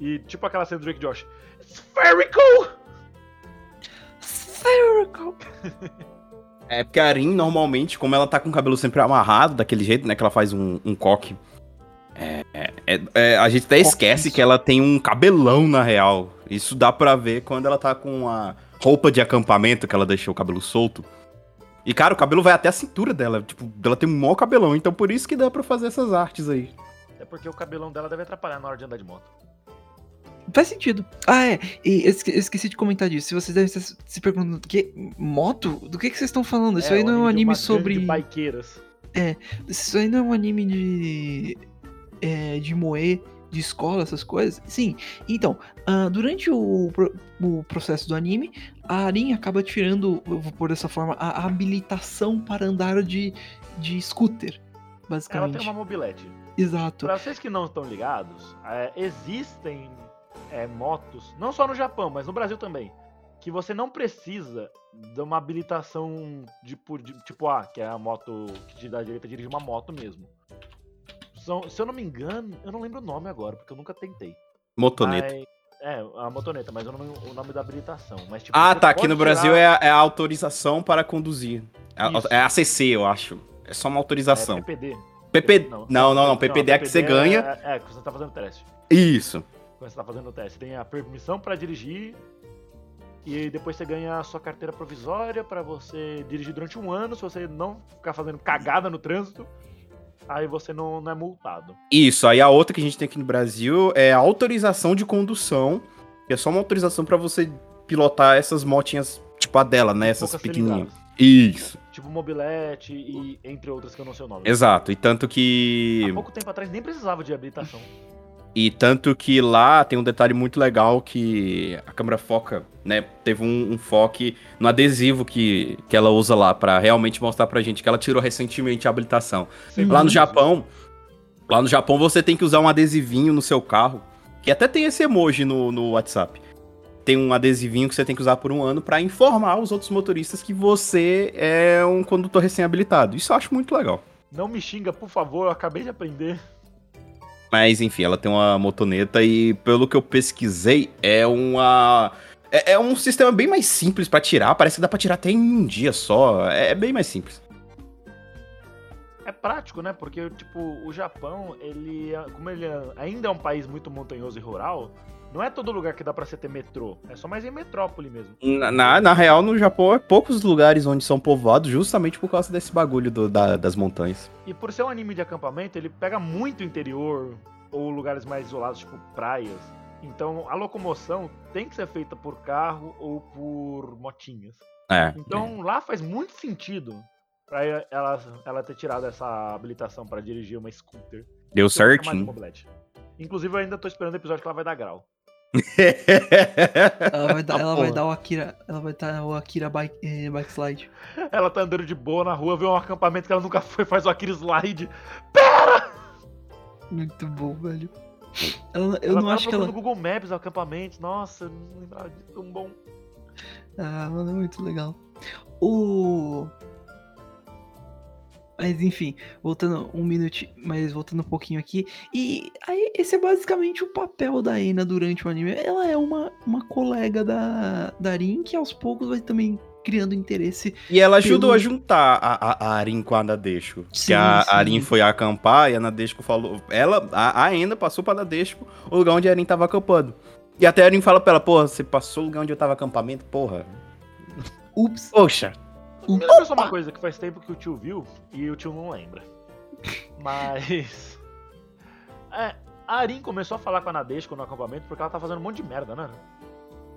e tipo aquela cena do Drake Josh. Spherical! Spherical. É porque a Arin, normalmente, como ela tá com o cabelo sempre amarrado, daquele jeito, né? Que ela faz um, um coque. É, é- é- a gente até esquece que ela tem um cabelão, na real. Isso dá pra ver quando ela tá com a roupa de acampamento, que ela deixou o cabelo solto. E, cara, o cabelo vai até a cintura dela. Tipo, ela tem um maior cabelão. Então, por isso que dá pra fazer essas artes aí. É porque o cabelão dela deve atrapalhar na hora de andar de moto. Faz sentido. Ah, é. E eu esque- eu esqueci de comentar disso. Se vocês devem estar se perguntando, que moto? Do que, que vocês estão falando? Isso aí não é um anime sobre. De baiqueiras. Isso aí não é um anime de. É, de moer, de escola, essas coisas? Sim. Então, ah, durante o, o processo do anime, a Arin acaba tirando, eu vou pôr dessa forma, a habilitação para andar de, de scooter. Ela Basicamente. tem uma mobilete. Exato. Pra vocês que não estão ligados, é, existem é, motos, não só no Japão, mas no Brasil também, que você não precisa de uma habilitação de, por- de- tipo A, que é a moto que te dá direito a dirigir uma moto mesmo. São, se eu não me engano, eu não lembro o nome agora, porque eu nunca tentei. Motoneta. Mas- é, a motoneta, mas não lembro o nome da habilitação. Mas, tipo, Ah, tá. Aqui no Brasil tirar- é a, é a autorização para conduzir. É, a- é ACC, eu acho. É só uma autorização. É PPD. PP... Não, não, não. PPD é que você ganha. É, é, que você tá fazendo teste. Isso. quando você tá fazendo o teste. Você tem a permissão pra dirigir e depois você ganha a sua carteira provisória pra você dirigir durante um ano, se você não ficar fazendo cagada no trânsito. Aí você não, não é multado. Isso, aí a outra que a gente tem aqui no Brasil é a autorização de condução, que é só uma autorização pra você pilotar essas motinhas, tipo a dela, né? Essas pequenininhas. Isso, Tipo mobilete e entre outras que eu não sei o nome. exato. E tanto que. Há pouco tempo atrás nem precisava de habilitação. E tanto que lá tem um detalhe muito legal que a câmera foca, né? Teve um, um foque no adesivo que, que ela usa lá pra realmente mostrar pra gente que ela tirou recentemente a habilitação. Sempre Lá no. Japão, lá no Japão você tem que usar um adesivinho no seu carro, que até tem esse emoji no, no WhatsApp. Tem um adesivinho que você tem que usar por um ano pra informar os outros motoristas que você é um condutor recém-habilitado. Isso eu acho muito legal. Não me xinga, por favor, eu acabei de aprender. Mas enfim, ela tem uma motoneta e pelo que eu pesquisei, é uma. É, é um sistema bem mais simples pra tirar. Parece que dá pra tirar até em um dia só. É bem mais simples. É prático, né? Porque, tipo, o Japão, ele, é- como ele é- ainda é um país muito montanhoso e rural, não é todo lugar que dá pra você ter metrô. É só mais em metrópole mesmo. Na, na, na real, no Japão, é poucos lugares onde são povoados justamente por causa desse bagulho do- da- das montanhas. E por ser um anime de acampamento, ele pega muito interior ou lugares mais isolados, tipo praias. Então a locomoção tem que ser feita por carro ou por motinhas. É. Então lá faz muito sentido pra ela, ela ter tirado essa habilitação pra dirigir uma scooter. Deu certinho. Inclusive eu ainda tô esperando o episódio que ela vai dar grau. Ela vai dar, Ah, ela vai dar o Akira. Ela vai dar o Akira bike, eh, bike slide. Ela tá andando de boa na rua, vê um acampamento que ela nunca foi, faz o Akira Slide. Muito bom, velho. Ela- eu ela não tava acho que ela. no Google Maps acampamentos. Nossa, não lembrava disso, tão bom. Ah, mano, é muito legal. O. Mas enfim, voltando um minuto, mas voltando um pouquinho aqui. E aí, esse é basicamente o papel da Ena durante o anime. Ela é uma, uma colega da, da Rin que aos poucos vai também criando interesse. E ela ajudou Pelo- a juntar a, a, a Arin com a Nadeshko. Sim, que a sim. Arin foi acampar e a Nadeshko falou. Ela, a, a Ena passou pra Nadeshko o lugar onde a Arin tava acampando. E até a Arin fala pra ela, porra, você passou o lugar onde eu tava acampamento, porra. Ups, Poxa. Me lembra só uma coisa que faz tempo que o tio viu e o tio não lembra. Mas. É, a Arin começou a falar com a Nadeshko no acampamento porque ela tá fazendo um monte de merda, né?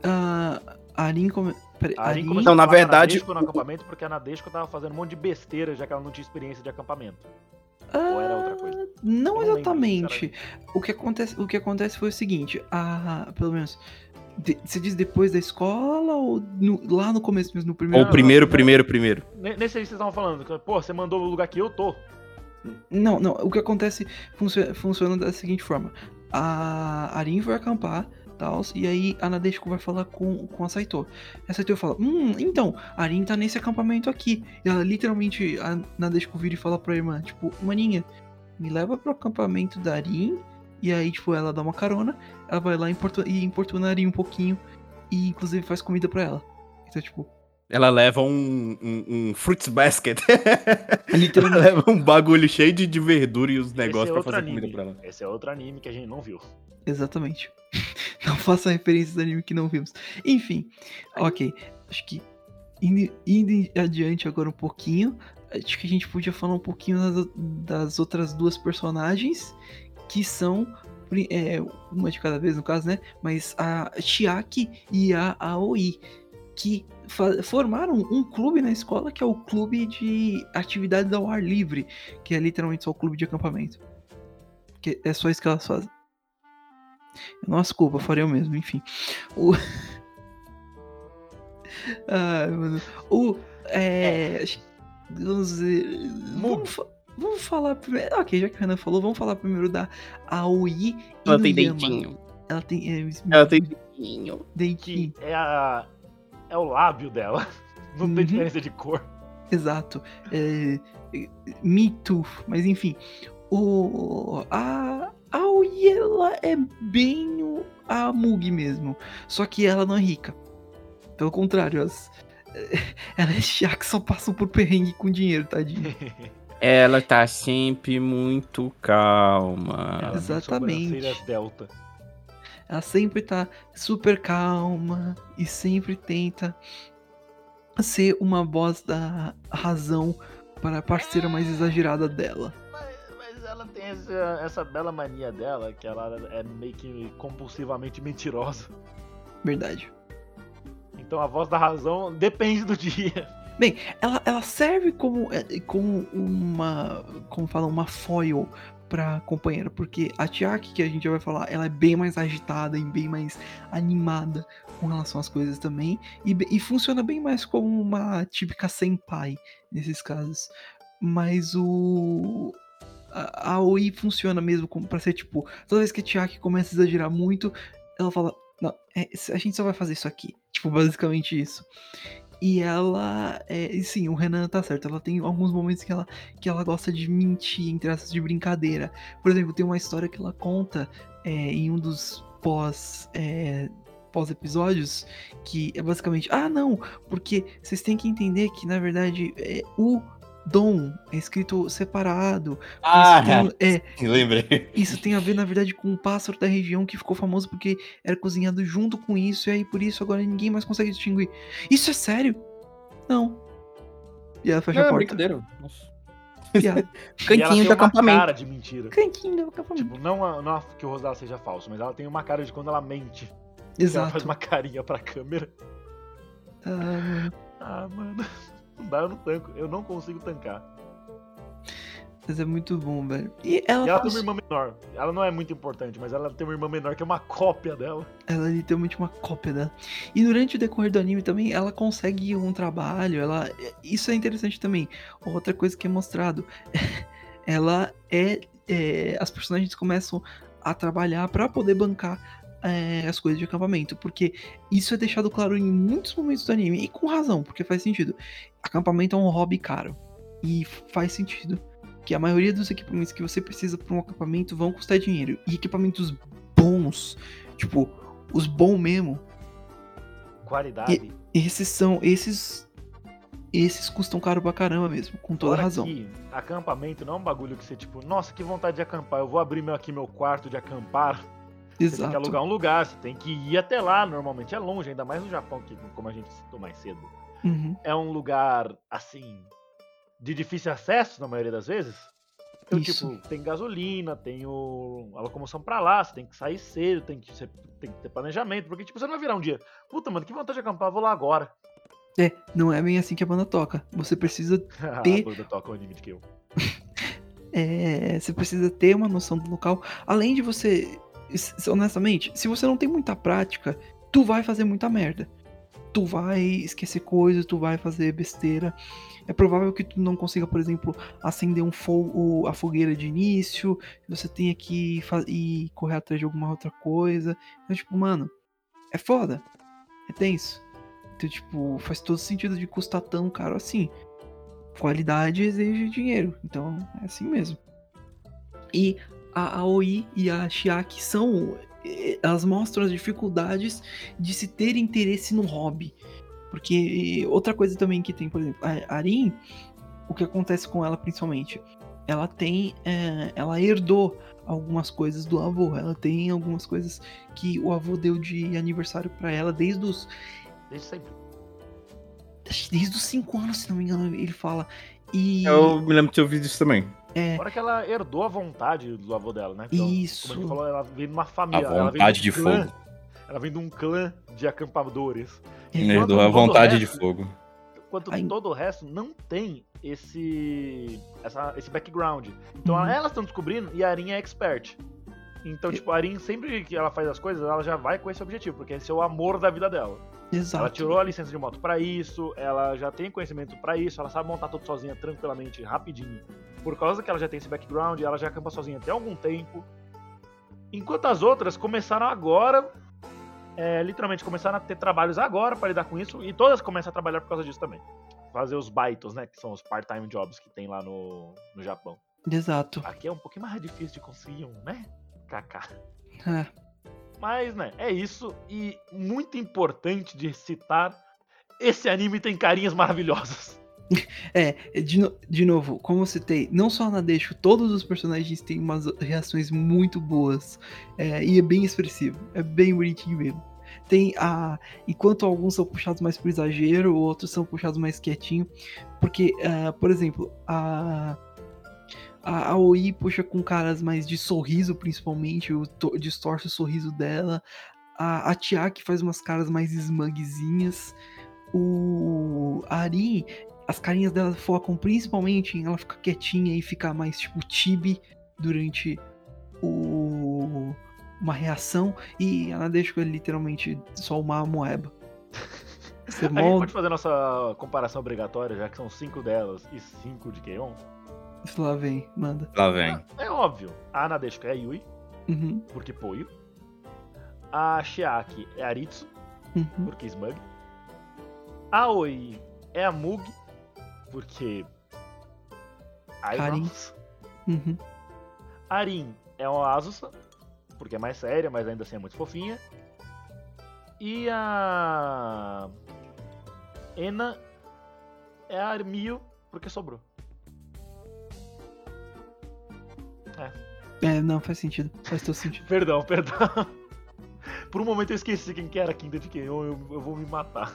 a Arin come... peraí, A Arin Arin- começou Não, a na falar com a verdade, Nadeshko no acampamento porque a Nadeshko tava fazendo um monte de besteira já que ela não tinha experiência de acampamento. Ou era outra coisa? Ah, Não, não exatamente. o que acontece, o que acontece foi o seguinte, a, pelo menos de- você diz depois da escola ou no- lá no começo mesmo no Ou primeiro? Não, primeiro, não. primeiro, primeiro. Ne- Nesse aí vocês estavam falando, que, pô, você mandou o lugar que eu tô. Não, não. O que acontece funcio- funciona da seguinte forma: a Arin vai acampar, tal, e aí a Nadeshiko vai falar com, com a Saito. A Saito fala: Hum, então, a Arin tá nesse acampamento aqui. E ela literalmente, a Nadeshiko vira e fala pra irmã: Tipo, maninha, me leva pro acampamento da Arin. E aí, tipo, ela dá uma carona, ela vai lá e importuna, e importuna a Arin um pouquinho. E inclusive faz comida pra ela. Então, tipo, Ela leva um, um, um fruits basket. ela literalmente. leva um bagulho cheio de, de verdura e os negócios é pra fazer anime. comida pra ela. Esse é outro anime que a gente não viu. Exatamente. Não faça referências do anime que não vimos. Enfim, ok. Acho que indo, indo adiante agora um pouquinho, acho que a gente podia falar um pouquinho das, das outras duas personagens, que são é, uma de cada vez no caso, né? Mas a Chiaki e a Aoi, que formaram um clube na escola que é o clube de atividades ao ar livre, que é literalmente só o clube de acampamento. Que é só isso que elas fazem. Nossa, culpa, eu faria o mesmo, enfim. O. Ai, mano. O. É. que- Vamos dizer. Vamos, vamos falar primeiro. Ok, já que o Renan falou, vamos falar primeiro da Aoi Ela tem dentinho. Ela tem. É, Ela tem dentinho. dentinho. É a. É o lábio dela. Não tem Uhum. diferença de cor. Exato. É, Me Too. Mas enfim. O, a a Aoi, ela é bem o- a Mugi mesmo. Só que ela não é rica. Pelo contrário, as, ela é chá que só passam por perrengue com dinheiro, tadinho. Ela tá sempre muito calma. Ela Exatamente. delta. Ela sempre tá super calma e sempre tenta ser uma voz da razão para a parceira mais exagerada dela. Mas, mas ela tem essa, essa bela mania dela, que ela é meio que compulsivamente mentirosa. Verdade. Então a voz da razão depende do dia. Ela, ela serve como, é, como uma. Como fala, uma foil pra companheira. Porque a Tiaki, que a gente já vai falar, ela é bem mais agitada e bem mais animada com relação às coisas também. E, e funciona bem mais como uma típica senpai nesses casos. Mas o. A, a Oi funciona mesmo como pra ser tipo. Toda vez que a Tiaki começa a exagerar muito, ela fala. Não, é, a gente só vai fazer isso aqui. Tipo, basicamente isso. E ela, é, sim, o Renan tá certo. Ela tem alguns momentos que ela, que ela gosta de mentir, entre aspas, de brincadeira. Por exemplo, tem uma história que ela conta é, em um dos pós. é, pós-episódios que é basicamente ah não porque vocês têm que entender que na verdade é, o dom é escrito separado Ah, isso, tem, é, lembrei. isso tem a ver, na verdade, com um pássaro da região que ficou famoso porque era cozinhado junto com isso, e aí por isso agora ninguém mais consegue distinguir. Isso é sério? Não. E ela fecha Não, a é porta. brincadeira. Nossa. Piada. e ela Cantinho tem de uma acampamento. cara de mentira. Cantinho do acampamento. Tipo, não, a- não a- que o rosto dela seja falso, mas ela tem uma cara de quando ela mente. Que Ela faz Exato. uma carinha pra câmera. Ah, mano. Ah, mano. Dá, eu não tanco. Eu não consigo tancar. Mas é muito bom, velho. E ela, E ela tem faz- uma irmã menor. Ela não é muito importante, mas ela tem uma irmã menor que é uma cópia dela. ela é literalmente uma cópia dela. E durante o decorrer do anime também, ela consegue um trabalho, ela... Isso é interessante também. Outra coisa que é mostrado, ela é... é, As personagens começam a trabalhar pra poder bancar é, as coisas de acampamento, porque isso é deixado claro em muitos momentos do anime, e com razão, porque faz sentido. Acampamento é um hobby caro, e faz sentido que a maioria dos equipamentos que você precisa para um acampamento vão custar dinheiro, e equipamentos bons, tipo, os bons mesmo, Qualidade. esses são, esses, esses custam caro pra caramba mesmo, com toda Fora razão. que acampamento não é um bagulho que você, tipo, nossa, que vontade de acampar. Eu vou abrir meu, aqui meu quarto de acampar. Você tem que Exato. alugar um lugar, você tem que ir até lá. Normalmente é longe, ainda mais no Japão, que, como a gente citou mais cedo. Uhum. É um lugar, assim, de difícil acesso na maioria das vezes. Então, Isso. tipo, tem gasolina, tem o, a locomoção pra lá, você tem que sair cedo, tem que, tem que ter planejamento, porque, tipo, você não vai virar um dia, puta, mano, que vontade de acampar, eu vou lá agora. É, não é bem assim que a banda toca. Você precisa a Ter- banda toca o anime de que eu. É, você precisa ter uma noção do local. Além de você. Honestamente, se você não tem muita prática, tu vai fazer muita merda. Tu vai esquecer coisas, tu vai fazer besteira. É provável que tu não consiga, por exemplo, acender um fogo, a fogueira de início. Você tenha que ir correr atrás de alguma outra coisa. Então, tipo, mano, é foda. É tenso. Então, tipo, faz todo sentido de custar tão caro assim qualidade exige dinheiro. Então é assim mesmo. E a Aoi e a Chiaki são. eh, Elas mostram as dificuldades de se ter interesse no hobby. Porque outra coisa também que tem, por exemplo, a Arin, o que acontece com ela principalmente? Ela tem. eh, ela herdou algumas coisas do avô. Ela tem algumas coisas que o avô deu de aniversário pra ela desde os Desde sempre. desde os 5 anos, se não me engano, ele fala. E Eu me lembro de ter ouvido isso também. É, Fora que ela herdou a vontade do avô dela, né? Isso. Como a gente falou, ela vem de uma A família. ela vem vontade um de clã- fogo. Ela vem de um clã de acampadores. Ele Herdou a vontade o de resto- fogo. Enquanto Ai. todo o resto não tem esse essa, esse background. Então Uhum. elas estão descobrindo e a Arin é expert. Então, tipo, a Arin, sempre que ela faz as coisas, ela já vai com esse objetivo, porque esse é o amor da vida dela. exato. Ela tirou a licença de moto pra isso, ela já tem conhecimento pra isso, ela sabe montar tudo sozinha tranquilamente, rapidinho. Por causa que ela já tem esse background, ela já acampa sozinha até algum tempo. Enquanto as outras começaram agora, é, literalmente começaram a ter trabalhos agora pra lidar com isso, e todas começam a trabalhar por causa disso também. Fazer os baitos, né, que são os part-time jobs que tem lá no, no Japão. Exato. Aqui é um pouquinho mais difícil de conseguir um, né? Kaká. É. Mas, né, é isso. E muito importante de citar: esse anime tem carinhas maravilhosas. É, de, no- de novo, como eu citei, não só na Deixo, todos os personagens têm umas reações muito boas. é, e é bem expressivo. É bem bonitinho mesmo. Tem a. Enquanto alguns são puxados mais pro exagero, outros são puxados mais quietinho. Porque, ah, por exemplo, a. A Aoi puxa com caras mais de sorriso, principalmente, o to- distorce o sorriso dela. A, a Chiaki faz umas caras mais smugzinhas. O a Arin, as carinhas dela focam principalmente em ela ficar quietinha e ficar mais tipo tibi durante o uma reação. E a Nadeshiko é literalmente só uma moeba. Você A gente molda, pode fazer nossa comparação obrigatória, já que são cinco delas e cinco de Keion? lá vem, manda. Lá vem. É óbvio. A Nadeshiko é a Yui, Uhum, porque Poio. A Shiaki é a Aritsu, uhum. porque Smug. A Oi é a Mug, porque. Eyebrows. Uhum. Arin é a Azusa, porque é mais séria, mas ainda assim é muito fofinha. E a. Ena é a Mio, porque sobrou. É, não, faz sentido. Faz todo sentido. Perdão, perdão. Por um momento eu esqueci quem que era a quinta de quem. Eu, eu, eu vou me matar.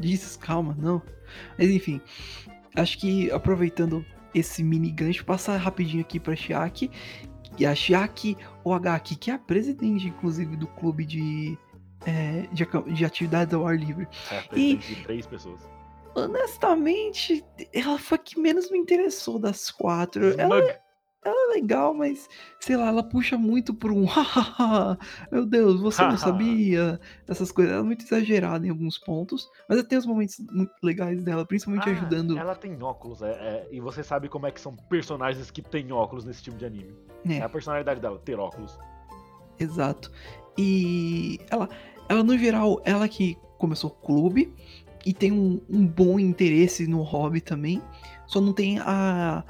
Jesus, calma, não. Mas enfim, acho que aproveitando esse mini gancho, passar rapidinho aqui pra Chiaki. E a Chiaki OHQ, que é a presidente, inclusive, do clube de, é, de, de atividades ao ar livre. É, presidente de três pessoas. Honestamente, ela foi a que menos me interessou das quatro. Ela É legal, mas sei lá, ela puxa muito por um hahaha, meu Deus, você não sabia? Essas coisas, ela é muito exagerada em alguns pontos, mas tem os momentos muito legais dela, principalmente Ah, ajudando. Ela tem óculos, é, é, e você sabe como é que são personagens que têm óculos nesse tipo de anime. É. É a personalidade dela, ter óculos. Exato. E ela, ela no geral, ela que começou o clube e tem um, um bom interesse no hobby também, só não tem a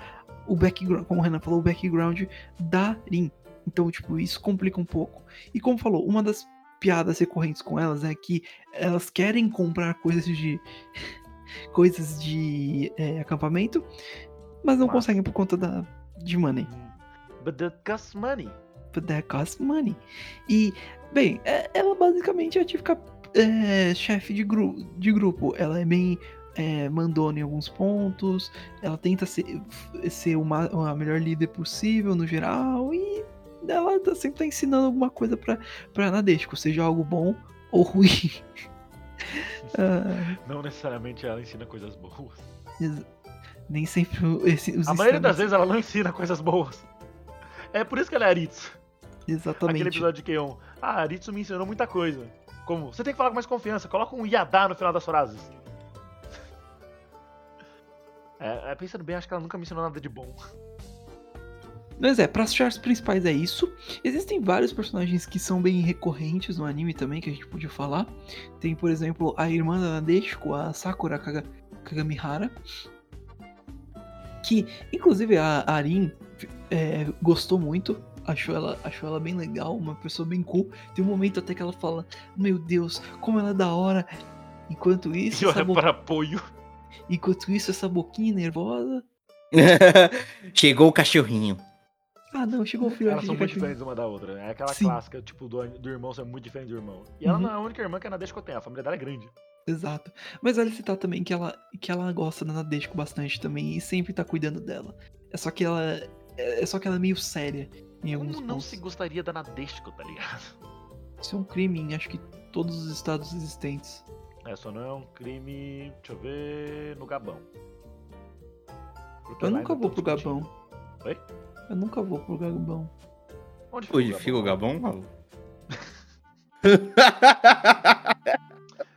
o background, como o Renan falou, o background da Rin. Então, tipo, isso complica um pouco. E como falou, uma das piadas recorrentes com elas é que elas querem comprar coisas de coisas de é, acampamento, mas não conseguem por conta da de money. But that costs money. But that costs money. E, bem, é- ela basicamente é a típica é, chefe de, gru de grupo. Ela é bem é, mandona em alguns pontos. Ela tenta ser, ser uma, a melhor líder possível no geral. E ela tá, sempre tá ensinando alguma coisa pra, pra Nadeshiko, seja algo bom ou ruim. Ah, Não necessariamente ela ensina coisas boas. nem sempre esse, os A maioria das vezes ela não ensina coisas boas. É por isso que ela é Aritsu. Aquele Exatamente. episódio de Keion. Ah, Aritsu me ensinou muita coisa. Como? Você tem que falar com mais confiança. Coloca um Yadá no final das frases. É, é, pensando bem, acho que ela nunca me ensinou nada de bom. Mas é, para as charts principais é isso. Existem vários personagens que são bem recorrentes no anime também, que a gente podia falar. Tem, por exemplo, a irmã da Nadeshiko, a Sakura Kaga- Kagamihara. Que, inclusive, a Arin é, gostou muito. Achou ela, achou ela bem legal, uma pessoa bem cool. Tem um momento até que ela fala: Meu Deus, como ela é da hora. Enquanto E isso, essa, olha bo- para apoio. Enquanto isso, essa boquinha nervosa. Chegou o cachorrinho. Ah, não, chegou o filho Elas são muito diferentes uma da outra. É aquela Sim. clássica, tipo, do, do irmão ser muito diferente do irmão. E ela Uhum. não é a única irmã que a Nadeshiko tem. A família dela é grande. Exato. Mas vale citar também que ela, que ela gosta da Nadeshiko bastante também e sempre tá cuidando dela. É só que ela. É é só que ela é meio séria em alguns Como não pontos. se gostaria da Nadeshiko, tá ligado? Isso é um crime em acho que todos os estados existentes. É, só não é um crime, deixa eu ver, no Gabão. Porque Eu nunca vou pro discutindo. Gabão. Oi? Eu nunca vou pro Gabão. Onde fica Onde fica o Gabão?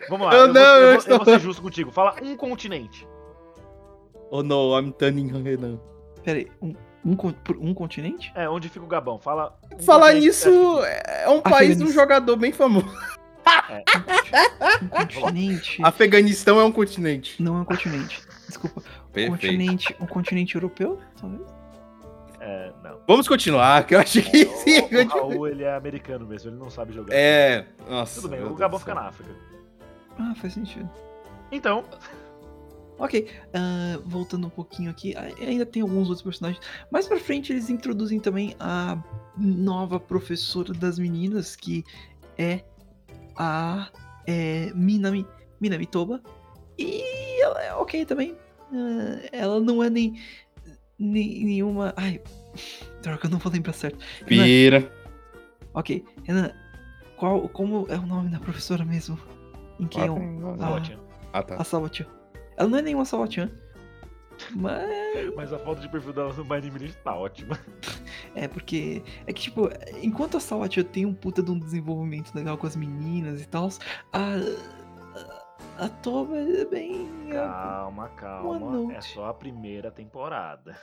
Vamos lá, Eu eu, vou, não, eu eu vou- eu estou- vou ser justo contigo. Fala um continente. oh no, I'm turning Renan. Pera aí, um, um, um continente? É, onde fica o Gabão? Fala. um Falar nisso, específico. é um país de um jogador bem famoso. Um continente. Afeganistão é um continente. Não é um continente. Desculpa. Um Perfeito. continente. Um continente europeu? Talvez? É, não. Vamos continuar, que eu acho que sim. O, o Raul, ele é americano mesmo, ele não sabe jogar. É, nossa. Tudo bem, o Gabão fica na África. Ah, faz sentido. Então, Ok, ah, voltando um pouquinho aqui, ainda tem alguns outros personagens. Mais pra frente eles introduzem também a nova professora das meninas, que é a é, Minami, Minami Toba. E ela é ok também. Ah, ela não é nem. ne- nenhuma. Ai, droga, eu não vou lembrar certo. Renan, Pira. ok, Renan, qual, como é o nome da professora mesmo? Em quem eu. Ah, Ótimo. Ah, tá. a Salvatian. Ela não é nenhuma Salvatian. Mas Mas a foto de perfil dela no My List tá ótima. é porque. É que, tipo, enquanto a Salvatian tem um puta de um desenvolvimento legal com as meninas e tal, a. A, a é bem. Calma, calma. note. É só a primeira temporada.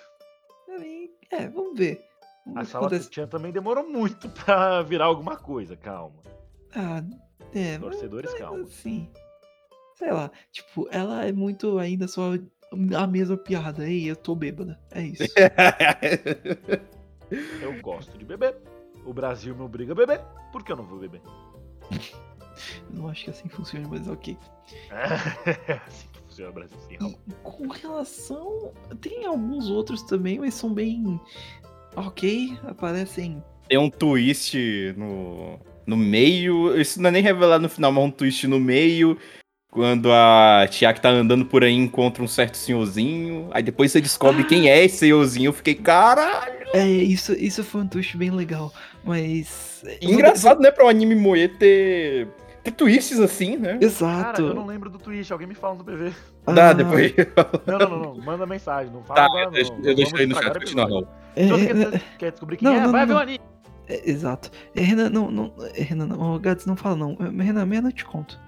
É, é, vamos ver. Vamos A é- Chan também demorou muito pra virar alguma coisa, calma. Ah, é. Torcedores, mas, calma. Assim. Sei lá. Tipo, ela é muito ainda só a mesma piada. Ei, eu tô bêbada. É isso. Eu gosto de beber. O Brasil me obriga a beber. Por que eu não vou beber? não acho que assim funcione, mas ok. É assim que funciona o Brasil, sim. E com relação. Tem alguns outros também, mas são bem. Ok, aparecem. Tem um twist no, no meio. Isso não é nem revelado no final, mas um twist no meio. Quando a Chiaki tá andando por aí encontra um certo senhorzinho. Aí depois você descobre quem é esse senhorzinho. Eu fiquei, caralho. É, isso, isso foi um twist bem legal, mas. Engraçado, né, pra um anime moe ter, ter twists assim, né? Exato. Cara, eu não lembro do twist. Alguém me fala no PV. Dá, Ah, depois. Não, não, não, não. Manda mensagem. Não fala Tá, agora, eu não. deixo, Não eu deixo aí no chat o continua, episódio. Raul. é, Se você é, quer, quer descobrir quem Não, é, não, vai não, ver o não. anime. é, exato. É, Renan, não, não. é, Renan, não. Ô, Gads, não fala não. É, Renan, meia-noite eu te conto.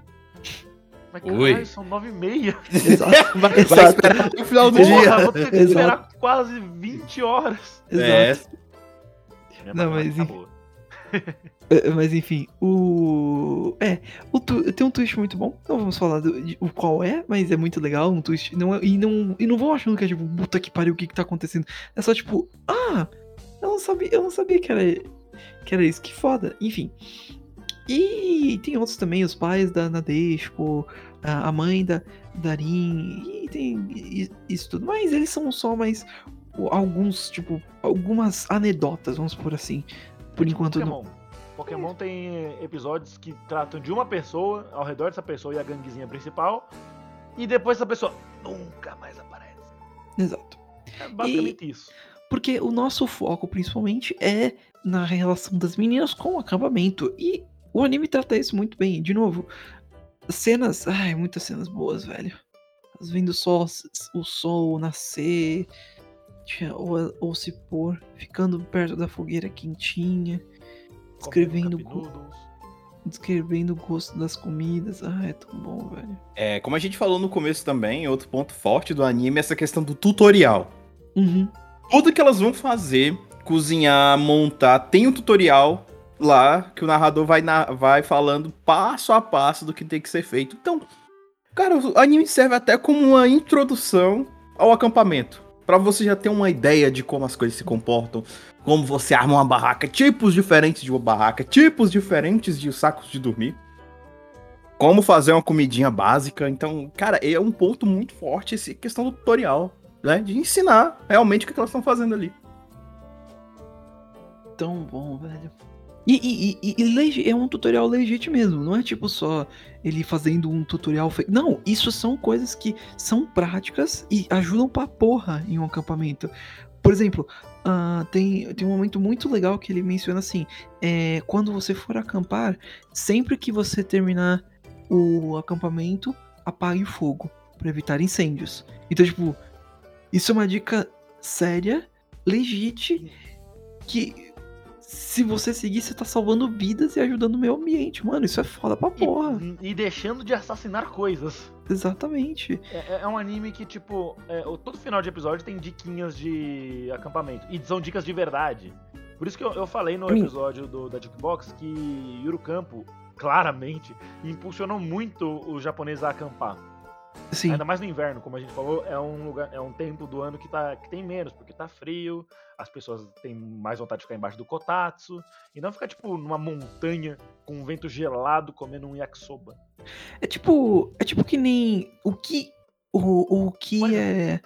Mas Oi. caralho, são nove e meia. Exato. Vai, vai Exato. esperar até o final do Porra, dia. Porra, vou ter que Exato. esperar quase 20 horas. É, Exato. Minha Não, mas tá. É, Mas enfim, o. É, o tu- tem um twist muito bom. Não vamos falar do, de- o qual é, mas é muito legal. Um twist. Não é- e, não, e não vão achando que é tipo, puta que pariu, o que que tá acontecendo. É só tipo, ah, eu não sabia, eu não sabia que era, que era isso, que foda. Enfim. E tem outros também, os pais da Nadeshko, a mãe da Darin, e tem isso tudo. Mas eles são só mais alguns, tipo, algumas anedotas, vamos por assim. Por enquanto não. Pokémon. Pokémon tem episódios que tratam de uma pessoa, ao redor dessa pessoa e a ganguezinha principal, e depois essa pessoa nunca mais aparece. Exato. É basicamente isso. Porque o nosso foco, principalmente, é na relação das meninas com o acampamento. E o anime trata isso muito bem. De novo, cenas. Ai, muitas cenas boas, velho. Vendo só o sol nascer, ou, ou se pôr, ficando perto da fogueira quentinha, descrevendo, go- descrevendo o gosto das comidas. Ah, é tão bom, velho. É, como a gente falou no começo também, outro ponto forte do anime é essa questão do tutorial. Uhum. Tudo que elas vão fazer, cozinhar, montar, tem um tutorial lá que o narrador vai, na- vai falando passo a passo do que tem que ser feito. Então, cara, o anime serve até como uma introdução ao acampamento. Pra você já ter uma ideia de como as coisas se comportam, como você arma uma barraca, tipos diferentes de uma barraca, tipos diferentes de sacos de dormir. Como fazer uma comidinha básica. Então, cara, é um ponto muito forte essa questão do tutorial né? De ensinar realmente o que elas estão fazendo ali. tão bom, velho. E, e, e, e é um tutorial legítimo mesmo, não é tipo só ele fazendo um tutorial fake. Não, isso são coisas que são práticas e ajudam pra porra em um acampamento. Por exemplo, ah, tem, tem um momento muito legal que ele menciona assim: é, quando você for acampar, sempre que você terminar o acampamento, apague o fogo pra evitar incêndios. Então, tipo, isso é uma dica séria, legítima, que se você seguir, você tá salvando vidas e ajudando o meio ambiente. Mano, isso é foda pra porra. E, e deixando de assassinar coisas. Exatamente. É, é um anime que, tipo, é, o- todo final de episódio tem diquinhas de acampamento. E são dicas de verdade. Por isso que eu, eu falei no episódio do, da Jukebox que Yuru Campo, claramente, impulsionou muito os japoneses a acampar. Sim. Ainda mais no inverno, como a gente falou, é um lugar, é um tempo do ano que, tá, que tem menos, porque tá frio, as pessoas têm mais vontade de ficar embaixo do kotatsu, e não ficar, tipo, numa montanha com um vento gelado comendo um yakisoba. É tipo. É tipo que nem. O que. O, o que Olha. é.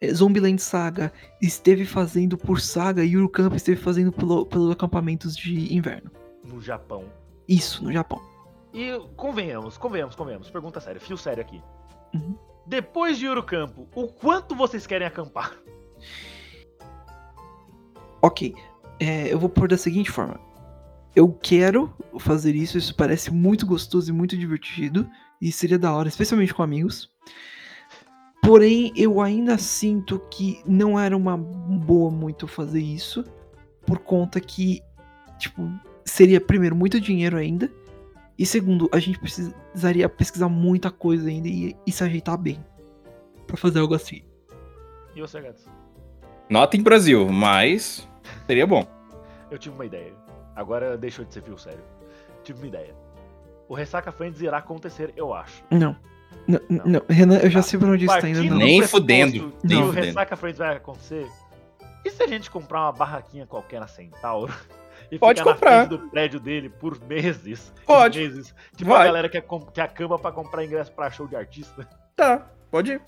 é, Zombieland Saga esteve fazendo por Saga e Camp esteve fazendo pelo, pelos acampamentos de inverno. no Japão. Isso, no Japão. E convenhamos, convenhamos, convenhamos. Pergunta séria, fio sério aqui. Uhum. Depois de Campo, o quanto vocês querem acampar? Ok, é, eu vou pôr da seguinte forma. Eu quero fazer isso, isso parece muito gostoso e muito divertido. E seria da hora, especialmente com amigos. Porém, eu ainda sinto que não era uma boa muito fazer isso. Por conta que, tipo, seria, primeiro, muito dinheiro ainda. E segundo, a gente precisaria pesquisar muita coisa ainda e, e se ajeitar bem. Pra fazer algo assim. E você, Gats? Nota em Brasil, mas seria bom. Eu tive uma ideia. Agora deixou de ser fio sério. Tive uma ideia. O Ressaca Friends irá acontecer, eu acho. Não. Não, Não. não. Renan, eu já Tá. sei pra onde isso tá indo. Não. Nem fudendo, que nem o fudendo. Ressaca Friends vai acontecer. E se a gente comprar uma barraquinha qualquer na Centauro? E Pode ficar comprar. na frente do prédio dele por meses? Pode. Meses. Tipo a Vai. galera que, é que acaba pra comprar ingresso pra show de artista. Tá, pode ir.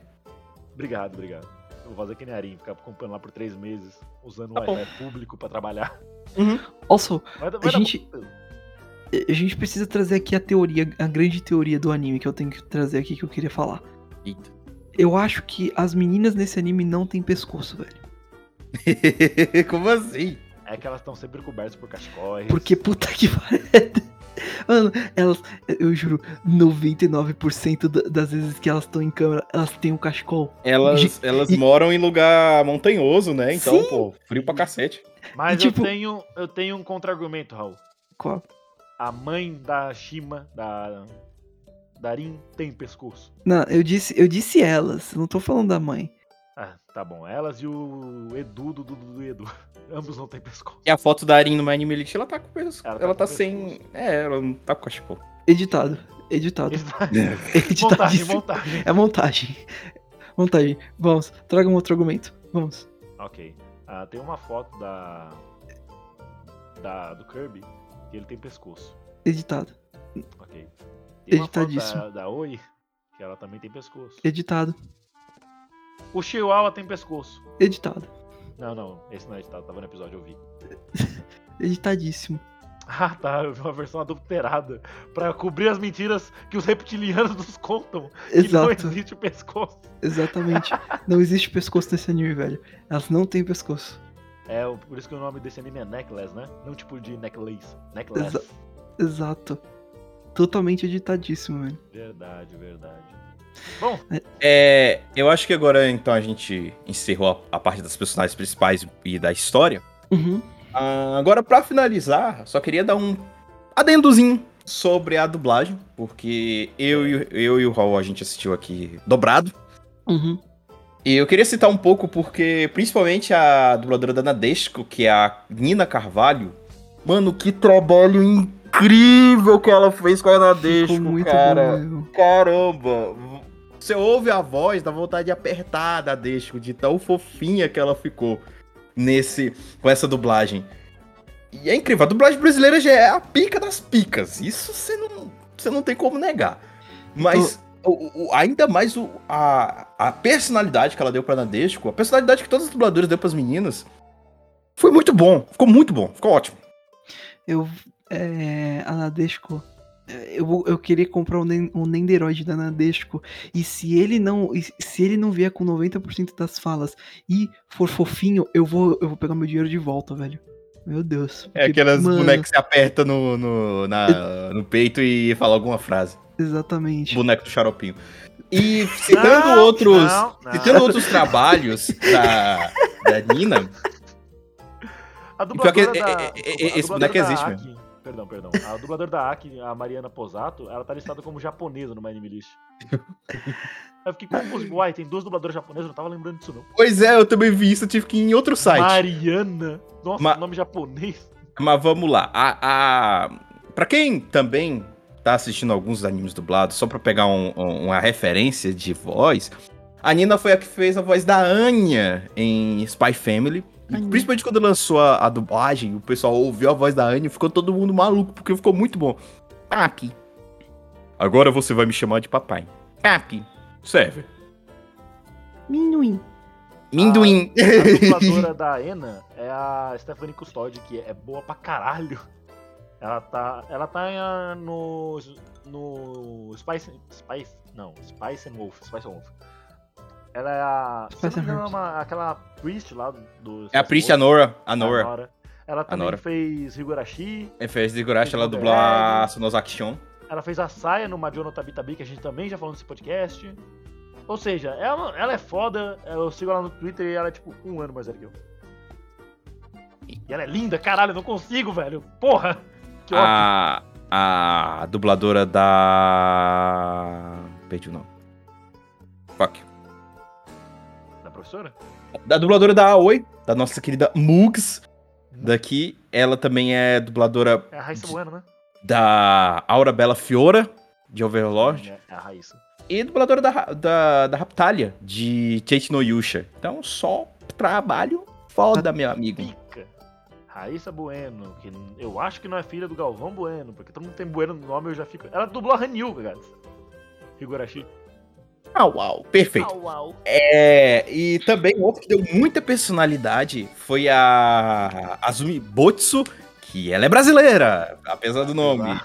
Obrigado, obrigado. Eu vou fazer que nem Arim, ficar comprando lá por três meses, usando Tá o. Wi-Fi público pra trabalhar. Also, Vai, A vai dar gente- bom. a gente precisa trazer aqui a teoria, a grande teoria do anime que eu tenho que trazer aqui que eu queria falar. Eita. Eu acho que as meninas nesse anime não têm pescoço, velho. Como assim? É que elas estão sempre cobertas por cachecóis. Porque puta que pariu. Mano, elas, eu juro, 99% da- das vezes que elas estão em câmera, elas têm um cachecol. Elas, elas e- moram em lugar montanhoso, né? Então, Sim. pô, frio pra cacete. Mas E, tipo- eu, tenho, eu tenho um contra-argumento, Raul. Qual? A mãe da Shima, da. Da Rin, tem pescoço. Não, eu disse, eu disse elas, não tô falando da mãe. Ah, tá bom. Elas e o Edu do Dudu do Edu. Ambos não têm pescoço. E a foto da Arin no My Anime Elite, ela tá com pescoço. Ela Ela tá tá, com sem. pescoço. É, ela não tá com cachecol. Editado, editado. montagem, Editadíssimo. montagem. É montagem. Montagem. Vamos, traga um outro argumento. Vamos. Ok. Ah, tem uma foto da. Da, do Kirby que ele tem pescoço. Editado. Ok. Tem uma foto Editadíssimo. da, da Oi que ela também tem pescoço. Editado. O Chihuahua tem pescoço. Editado. Não, não. Esse não é editado. Tava no episódio, eu vi. Editadíssimo. Ah, tá. Eu vi uma versão adulterada pra cobrir as mentiras que os reptilianos nos contam. Que não Exato. existe pescoço. Exatamente. Não existe pescoço nesse anime, velho. Elas não têm pescoço. É, o- por isso que o nome desse anime é Necklace, né? Não tipo de necklace. Necklace. Exa- Exato. Totalmente editadíssimo, velho. Verdade, verdade. Bom, É, eu acho que agora então a gente encerrou a, a parte das personagens principais e da história. Uhum. Ah, agora, pra finalizar, só queria dar um adendozinho sobre a dublagem, porque eu, e o- eu e o Raul a gente assistiu aqui dobrado. Uhum. E eu queria citar um pouco porque, principalmente a dubladora da Nadesco, que é a Nina Carvalho, mano, que trabalho incrível que ela fez com a Nadesco, muito cara. bom. Caramba! Você ouve a voz, dá vontade de apertar a Nadesco, de tão fofinha que ela ficou nesse com essa dublagem. E é incrível, a dublagem brasileira já é a pica das picas. Isso você não, você não tem como negar. Mas o- o- ainda mais o- a, a personalidade que ela deu pra Nadesco, a personalidade que todas as dubladoras deu pras meninas, foi muito bom. Ficou muito bom, ficou ótimo. Eu. É. A Nadesco. É, Eu, vou- eu queria comprar um, um Nenderoid da Nadesco. E se ele não. Se ele não vier com 90% das falas e for fofinho, eu vou, eu vou pegar meu dinheiro de volta, velho. Meu Deus. É porque, aquelas mano, bonecas que você aperta no, no, na- no peito e fala alguma frase. Exatamente. boneco do xaropinho. E citando Não, outros. não, não. Citando outros trabalhos da, da Nina. A pior que dubladora é- da. é- é- a esse dubladora boneco existe Aki- Perdão, perdão. A dubladora da Aki, a Mariana Posato, ela tá listada como japonesa no My Anime List. Eu fiquei confuso. Uai, tem duas dubladoras japonesas, eu não tava lembrando disso não. Pois é, eu também vi isso, eu tive que ir em outro site. Mariana? Nossa, Ma- nome japonês. Mas vamos lá. A, a... Pra quem também tá assistindo alguns animes dublados, só pra pegar um- um- uma referência de voz, a Nina foi a que fez a voz da Anya em Spy Family. Principalmente quando lançou a, a dublagem, o pessoal ouviu a voz da Anya e ficou todo mundo maluco, porque ficou muito bom. Papi. Agora você vai me chamar de papai. Papi. Serve. Minuim. Minduim. A dubladora da Ena é a Stephanie Custódio, que é boa pra caralho. Ela tá. Ela tá no. no. Spice. Spice. Não, Spice and Wolf. Spice and Wolf. Ela é a. Se não Spice me engano, é uma- aquela Priest lá do. É a Priest, a Nora. A A Nora. Ela também Nora. fez Higurashi. É, fez de Gurashi, ela dublou a. Sonozaki Shon. Ela fez a saia no Majo no Tabitabi, que a gente também já falou nesse podcast. Ou seja, ela, ela é foda. Eu sigo ela no Twitter e ela é tipo um ano mais velha que eu. E ela é linda, caralho, eu não consigo, velho. Porra! Que ótimo. A, a dubladora da. Perdi o nome. Fuck. Da professora? Da dubladora da Aoi, da nossa querida Mugs. Daqui, ela também é dubladora É a Raíssa Bueno, né? da Aura Bela Fiora, de Overlord. É a Raíssa. E dubladora da, da, da Raptalia, de Chate no Yusha. Então, só trabalho foda, meu amigo. Pica. Raíssa Bueno, que eu acho que não é filha do Galvão Bueno, porque todo mundo tem Bueno no nome, eu já fico. Ela dublou a Hanyu, cara. Higurashi. Au, au, perfeito. Au, au. É, e também outro que deu muita personalidade foi a Azumi Botsu, que ela é brasileira, apesar do nome.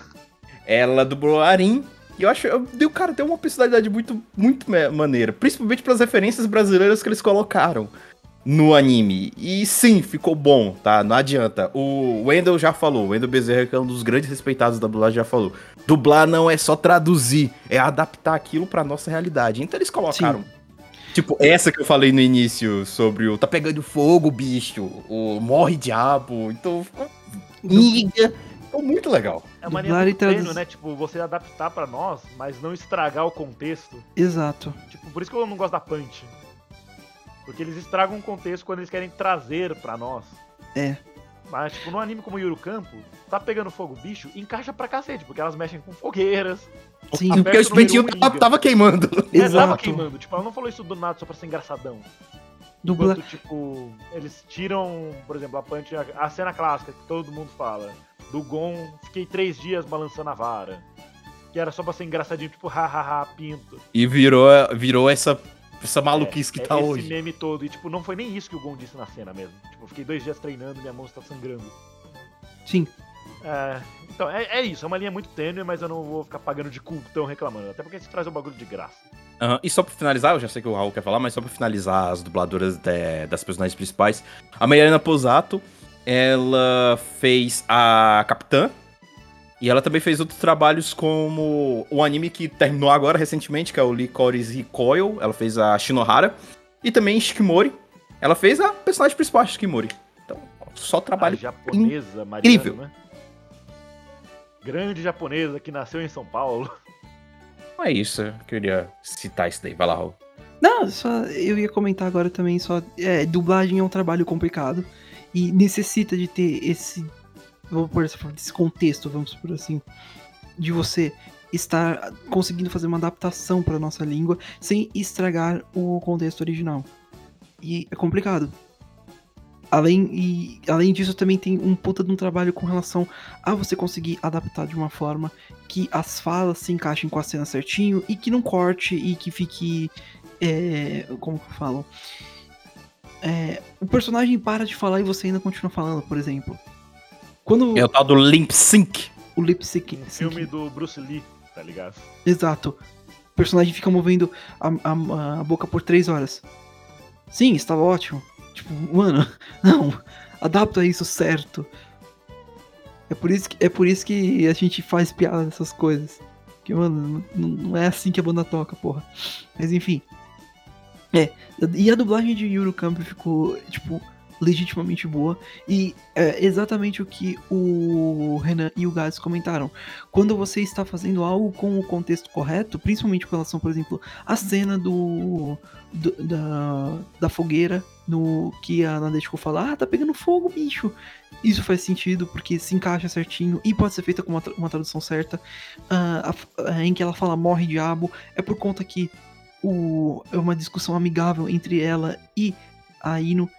Ela dublou Arin. E eu acho, eu, deu, cara, deu uma personalidade muito, muito maneira. Principalmente pelas referências brasileiras que eles colocaram no anime. E sim, ficou bom, tá? Não adianta. O Wendell já falou, o Wendell Bezerra, que é um dos grandes respeitados da dublagem, já falou. Dublar não é só traduzir, é adaptar aquilo pra nossa realidade. Então eles colocaram. Tipo, essa que eu falei no início sobre o tá pegando fogo, bicho, o morre diabo. Então ficou. Niga. Ficou muito legal. É uma maneira e muito treino, né? Tipo, você adaptar pra nós, mas não estragar o contexto. Exato. Tipo, por isso que eu não gosto da Punch. Porque eles estragam o contexto quando eles querem trazer pra nós. É. Mas, tipo, no anime como Yuru Campo, tá pegando fogo bicho, encaixa pra cacete, porque elas mexem com fogueiras. Sim. Aperta Porque o espetinho tava, tava queimando. É, tava Exato. queimando. Tipo, ela não falou isso do nada só pra ser engraçadão. Dubla... Enquanto, tipo, eles tiram, por exemplo, a Punch, a, a cena clássica que todo mundo fala. Do Gon, fiquei três dias balançando a vara. Que era só pra ser engraçadinho, tipo, hahaha, pinto. E virou, virou essa, essa maluquice que É, tá esse hoje. meme todo. E, tipo, não foi nem isso que o Gon disse na cena mesmo. Tipo, fiquei dois dias treinando e minha mão está sangrando. Sim. É, então, é, é isso. É uma linha muito tênue, mas eu não vou ficar pagando de cultão reclamando. Até porque gente traz o bagulho de graça. Aham, E só pra finalizar, eu já sei que o Raul quer falar, mas só pra finalizar as dubladoras de- das personagens principais. A Mariana Posato, ela fez a Capitã. E ela também fez outros trabalhos como o anime que terminou agora recentemente, que é o Licorice Recoil. Ela fez a Shinohara. E também Shikimori. Ela fez a personagem principal, a Shikimori. Então, só trabalho a japonesa, Mariana, incrível. né? Grande japonesa que nasceu em São Paulo. É isso, eu queria citar isso daí. Vai lá, Raul. Não, só eu ia comentar agora também, só é, dublagem é um trabalho complicado e necessita de ter esse, vou por esse contexto, vamos por assim, de você estar conseguindo fazer uma adaptação para nossa língua sem estragar o contexto original. E é complicado. Além, e, além disso, também tem um puta de um trabalho com relação a você conseguir adaptar de uma forma que as falas se encaixem com a cena certinho e que não corte e que fique. é, como que falo? É, o personagem para de falar e você ainda continua falando, por exemplo. Quando É o tal do Limp Sync. o lip sync. Filme do Bruce Lee, tá ligado? Exato. O personagem fica movendo a, a- a boca por três horas. Sim, estava ótimo. Tipo, mano, não. Adapta isso certo. É por isso que, é por isso que a gente faz piada dessas coisas. Que, mano, não, não é assim que a banda toca, porra. Mas enfim. É. E a dublagem de Yuru Camp ficou, tipo, legitimamente boa. E é exatamente o que o Renan e o Gades comentaram quando você está fazendo algo com o contexto correto, principalmente com relação, por exemplo, à cena do, do- da, da fogueira, no que a Nadeshiko fala, ah, tá pegando fogo, bicho. Isso faz sentido, porque se encaixa certinho e pode ser feita com uma, tra- uma tradução certa. Ah, a ah, em que ela fala morre diabo, é por conta que o, é uma discussão amigável entre ela e a Ino.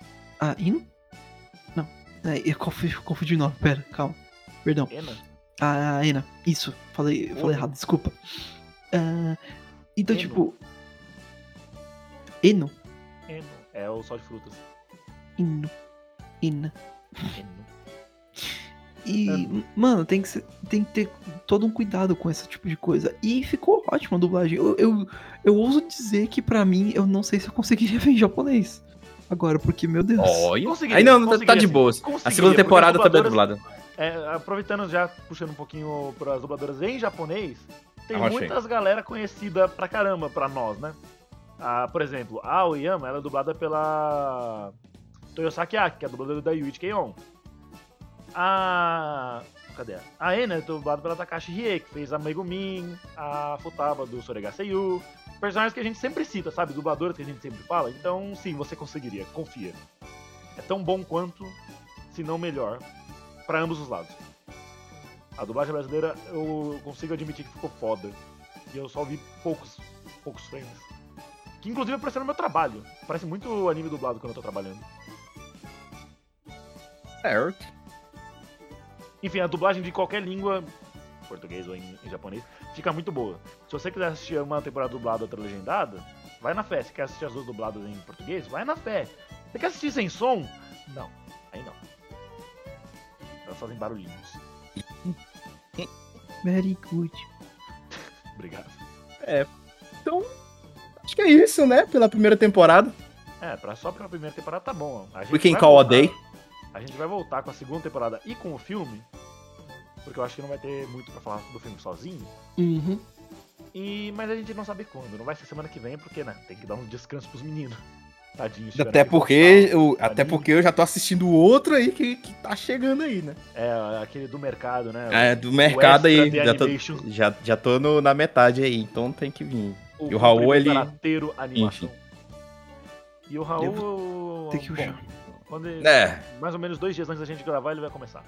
A Ino? Não, é, eu confundi, confundi o nome, pera, calma, perdão. Ena? A Ena, isso, falei, falei errado, desculpa. Ah, então, Eno. tipo. Eno? Eno. É o sal de frutas. Ino. Ina. Eno. E, mano, tem que, ser- tem que ter todo um cuidado com esse tipo de coisa. E ficou ótima a dublagem. Eu, eu, eu ouso dizer que pra mim, eu não sei se eu conseguiria ver em japonês. Agora, porque, meu Deus. Olha. Aí não, tá conseguiria, de boas. A segunda temporada também é dubladoras- dublada. É, aproveitando já, puxando um pouquinho para as dubladoras em japonês, tem Arrochei. muitas galera conhecida pra caramba pra nós, né? Ah, por exemplo, a Aoyama, ela é dublada pela Toyosaki Aki, que é a dubladora da Yuichi Keion. A... Cadê? A Ena é dublada pela Takashi Rie, que fez a Megumin, a Futaba do Soregaseiyu. Personagens que a gente sempre cita, sabe? Dubladoras que a gente sempre fala. Então, sim, você conseguiria, confia. É tão bom quanto, se não melhor, pra ambos os lados. A dublagem brasileira eu consigo admitir que ficou foda. E eu só vi poucos, poucos frames. Que inclusive apareceu no meu trabalho. Parece muito anime dublado quando eu tô trabalhando. Certo. Enfim, a dublagem de qualquer língua, português ou em, em japonês, fica muito boa. Se você quiser assistir uma temporada dublada ou outra legendada, vai na fé. Se quer assistir as duas dubladas em português, vai na fé. Você quer assistir sem som? Não, aí não. Elas fazem barulhinhos. Very good. Obrigado. Acho que é isso, né? Pela primeira temporada. É, pra, só pra primeira temporada tá bom. A gente We can call a voltar- day. A gente vai voltar com a segunda temporada e com o filme. Porque eu acho que não vai ter muito pra falar do filme sozinho. Uhum. E, mas a gente não sabe quando. Não vai ser semana que vem, porque, né? Tem que dar um descanso pros meninos. Tiveram Até que porque, voltar. eu, até porque eu já tô assistindo outro aí que, que tá chegando aí, né? É, aquele do mercado, né? É, do mercado aí. Já tô, já, já tô no- na metade aí, então tem que vir. O, E o Raul, ele- Karateiro animação. E o Raul. ter que bom, quando ele- É, mais ou menos dois dias antes da gente gravar, ele vai começar.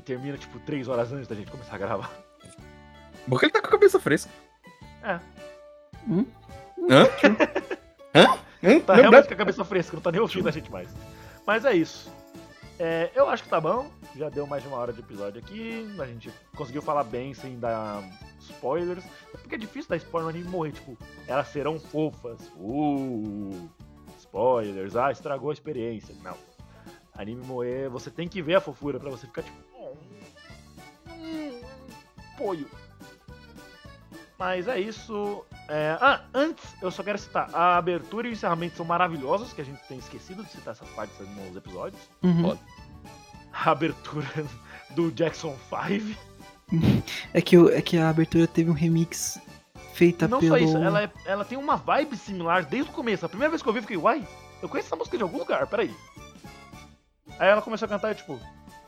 E termina, tipo, três horas antes da gente começar a gravar. porque ele tá com a cabeça fresca. É. Hum? Hã? Hã? Hã? Tá Não, realmente com a cabeça fresca, não tá nem ouvindo a gente mais. Mas é isso. É, eu acho que tá bom. Já deu mais de uma hora de episódio aqui. A gente conseguiu falar bem sem dar spoilers. É porque é difícil dar spoiler no anime morrer. Tipo, elas serão fofas. Uh, spoilers. Ah, estragou a experiência. Não. Anime moer, você tem que ver a fofura pra você ficar tipo. "Oh, hum, Poio. Mas é isso. É, Ah, antes eu só quero citar: a abertura e o encerramento são maravilhosos, que a gente tem esquecido de citar essas partes nos episódios. Uhum. A abertura do Jackson 5. É, que, é que a abertura teve um remix feita Não pelo. só isso, ela, é- ela tem uma vibe similar desde o começo. A primeira vez que eu ouvi, eu fiquei, uai, eu conheço essa música de algum lugar, peraí. Aí ela começou a cantar e tipo.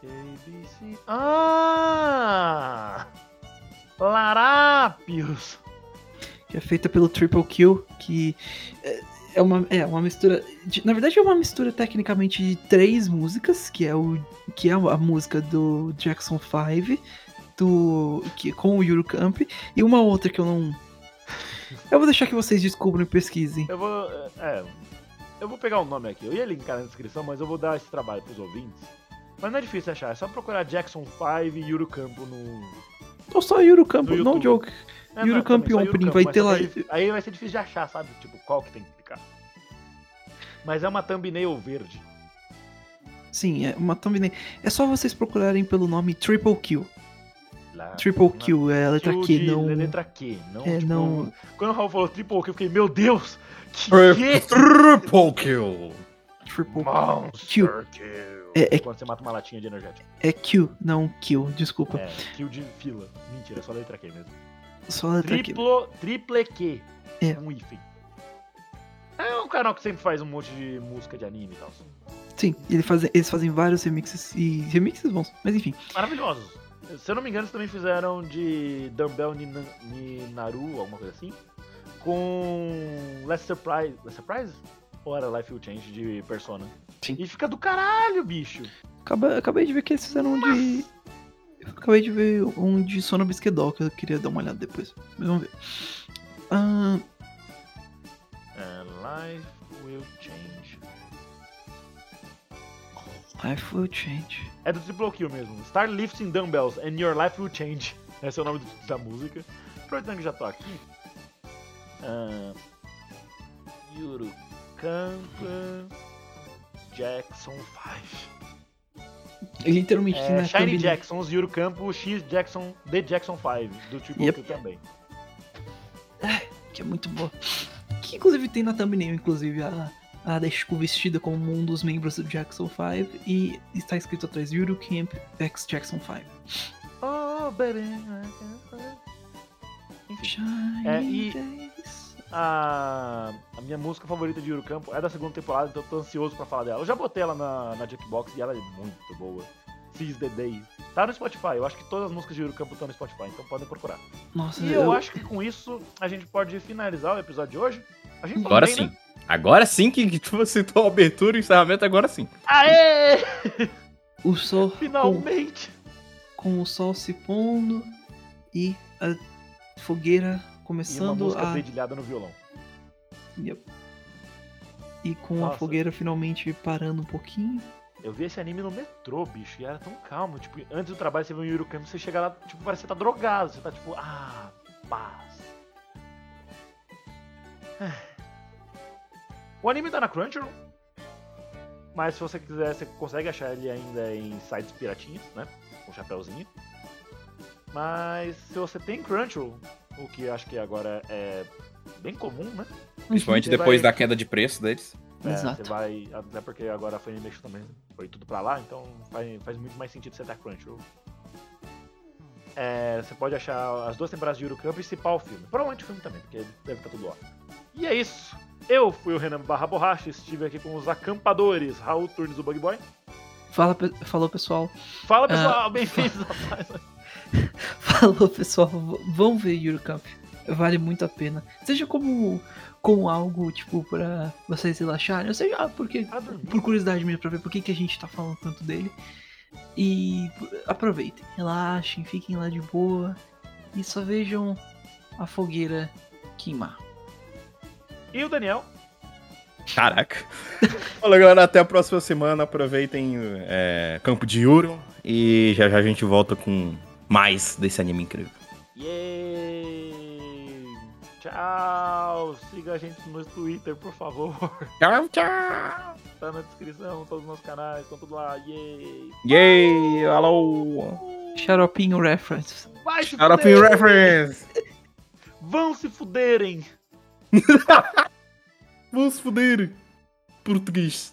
ABC. Ah! Larápios! que é feita pelo Triple Kill, que é- é uma, é uma mistura. de- na verdade, é uma mistura tecnicamente de três músicas, que é, o, que é a música do Jackson 5, do, que, com o Yuru Camp, e uma outra que eu não. Eu vou deixar que vocês descubram e pesquisem. Eu vou. É. Eu vou pegar o nome aqui. Eu ia linkar na descrição, mas eu vou dar esse trabalho pros ouvintes. Mas não é difícil achar, é só procurar Jackson 5 e Yuru Campo no. Ou só Yuru Camp, YouTube. joke. É, Yuru não, Camp Opening, vai ter lá- Aí, vai ser difícil de achar, sabe? Tipo, qual que tem que clicar. Mas é uma thumbnail verde. Sim, é uma thumbnail. É só vocês procurarem pelo nome Triple Kill. Lá, Triple uma- Kill é a letra Kill Q, não. Letra Q, não. É, tipo, não- Quando o Raul falou Triple Q, eu fiquei, meu Deus! Que Triple que? kill. Triple Monster Kill. É- é- Quando você mata uma latinha de energético. É Q, não Kill, desculpa. É, kill de fila. Mentira, é só letra Q mesmo. Só letra Q. Triplo, triple Q. É. Um hífen. É um canal que sempre faz um monte de música de anime e tal. Sim, ele fazem- eles fazem vários remixes e remixes bons, mas enfim. Maravilhosos. Se eu não me engano, eles também fizeram de Dumbbell Nina- Ninaru, alguma coisa assim. Com Last Surprise. Last Surprise? Era Life Will Change de Persona? Sim. E fica do caralho, bicho. Acaba- acabei de ver que eles fizeram um de. Acabei de ver um de Sono Bisquedol, que eu queria dar uma olhada depois. Mas vamos ver. É, Life Will Change. Life will change. É do Triple Kill mesmo. Start lifting dumbbells and your life will change. Esse é o nome da música. Aproveitando que já tô aqui. Ah, Yuru Kampa Jackson 5. Literalmente É, na Shiny thumbnail. Jacksons, Yuru Campo, X Jackson, The Jackson 5, do tipo Yep. também. que é muito boa. Que inclusive tem na thumbnail, inclusive, a, a Deshiko vestida como um dos membros do Jackson 5 e está escrito atrás Yuru Camp X Jackson 5. Oh, baby. Enfim, Shiny É, e-. a, a minha música favorita de Yuru Campo é da segunda temporada, então eu tô ansioso pra falar dela. Eu já botei ela na, na Jukebox e ela é muito boa. Seize the Day. Tá no Spotify, eu acho que todas as músicas de Yuru Campo estão no Spotify, então podem procurar. Nossa, E eu acho que com isso a gente pode finalizar o episódio de hoje. Agora bem, sim. Né? Agora sim que tu citou a abertura e o encerramento, agora sim. Aê! o sol com, Finalmente! com o sol se pondo e a fogueira E uma começando música a dedilhada no violão. Yep. E com Nossa. a fogueira finalmente parando um pouquinho. Eu vi esse anime no metrô, bicho, e era tão calmo. Tipo, antes do trabalho você vê um Yuru Campo, você chega lá, tipo, parece que você tá drogado. Você tá tipo, ah, paz. O anime tá na Crunchyroll. Mas se você quiser, você consegue achar ele ainda em sites piratinhos, né? Com chapéuzinho. Mas se você tem Crunchyroll, o que eu acho que agora é bem comum, né? Principalmente Você depois vai- da queda de preço deles. É, Exato. Você vai. Até porque agora a Funimation também foi tudo pra lá, então faz, faz muito mais sentido você ter Crunchyroll. É, você pode achar as duas temporadas de Yuru Camp e cipar o filme. Provavelmente o filme também, porque deve estar tudo lá. E é isso. Eu fui o Renan Barra Borracha, estive aqui com os acampadores, Raul Turnes do Bug Boy. Fala, pe- falou pessoal. Fala pessoal, bem-vindos a mais Falou pessoal, vão ver Eurocamp. Vale muito a pena. Seja como, como algo, tipo, pra vocês relaxarem, ou seja, ah, porque, por curiosidade mesmo, pra ver por que, que a gente tá falando tanto dele. E aproveitem, relaxem, fiquem lá de boa e só vejam a fogueira queimar. E o Daniel. Caraca. Fala galera, até a próxima semana. Aproveitem é, Campo de Yuro. E já já a gente volta com mais desse anime incrível. Yay! Tchau! Siga a gente no Twitter, por favor. Tchau, tchau. Tá na descrição, todos os nossos canais, estão tudo lá. Yay! Yay, alô. Xaropinho Reference. Vai se Shout out fuder! in reference. Vão se fuderem! Vamos foder. Português.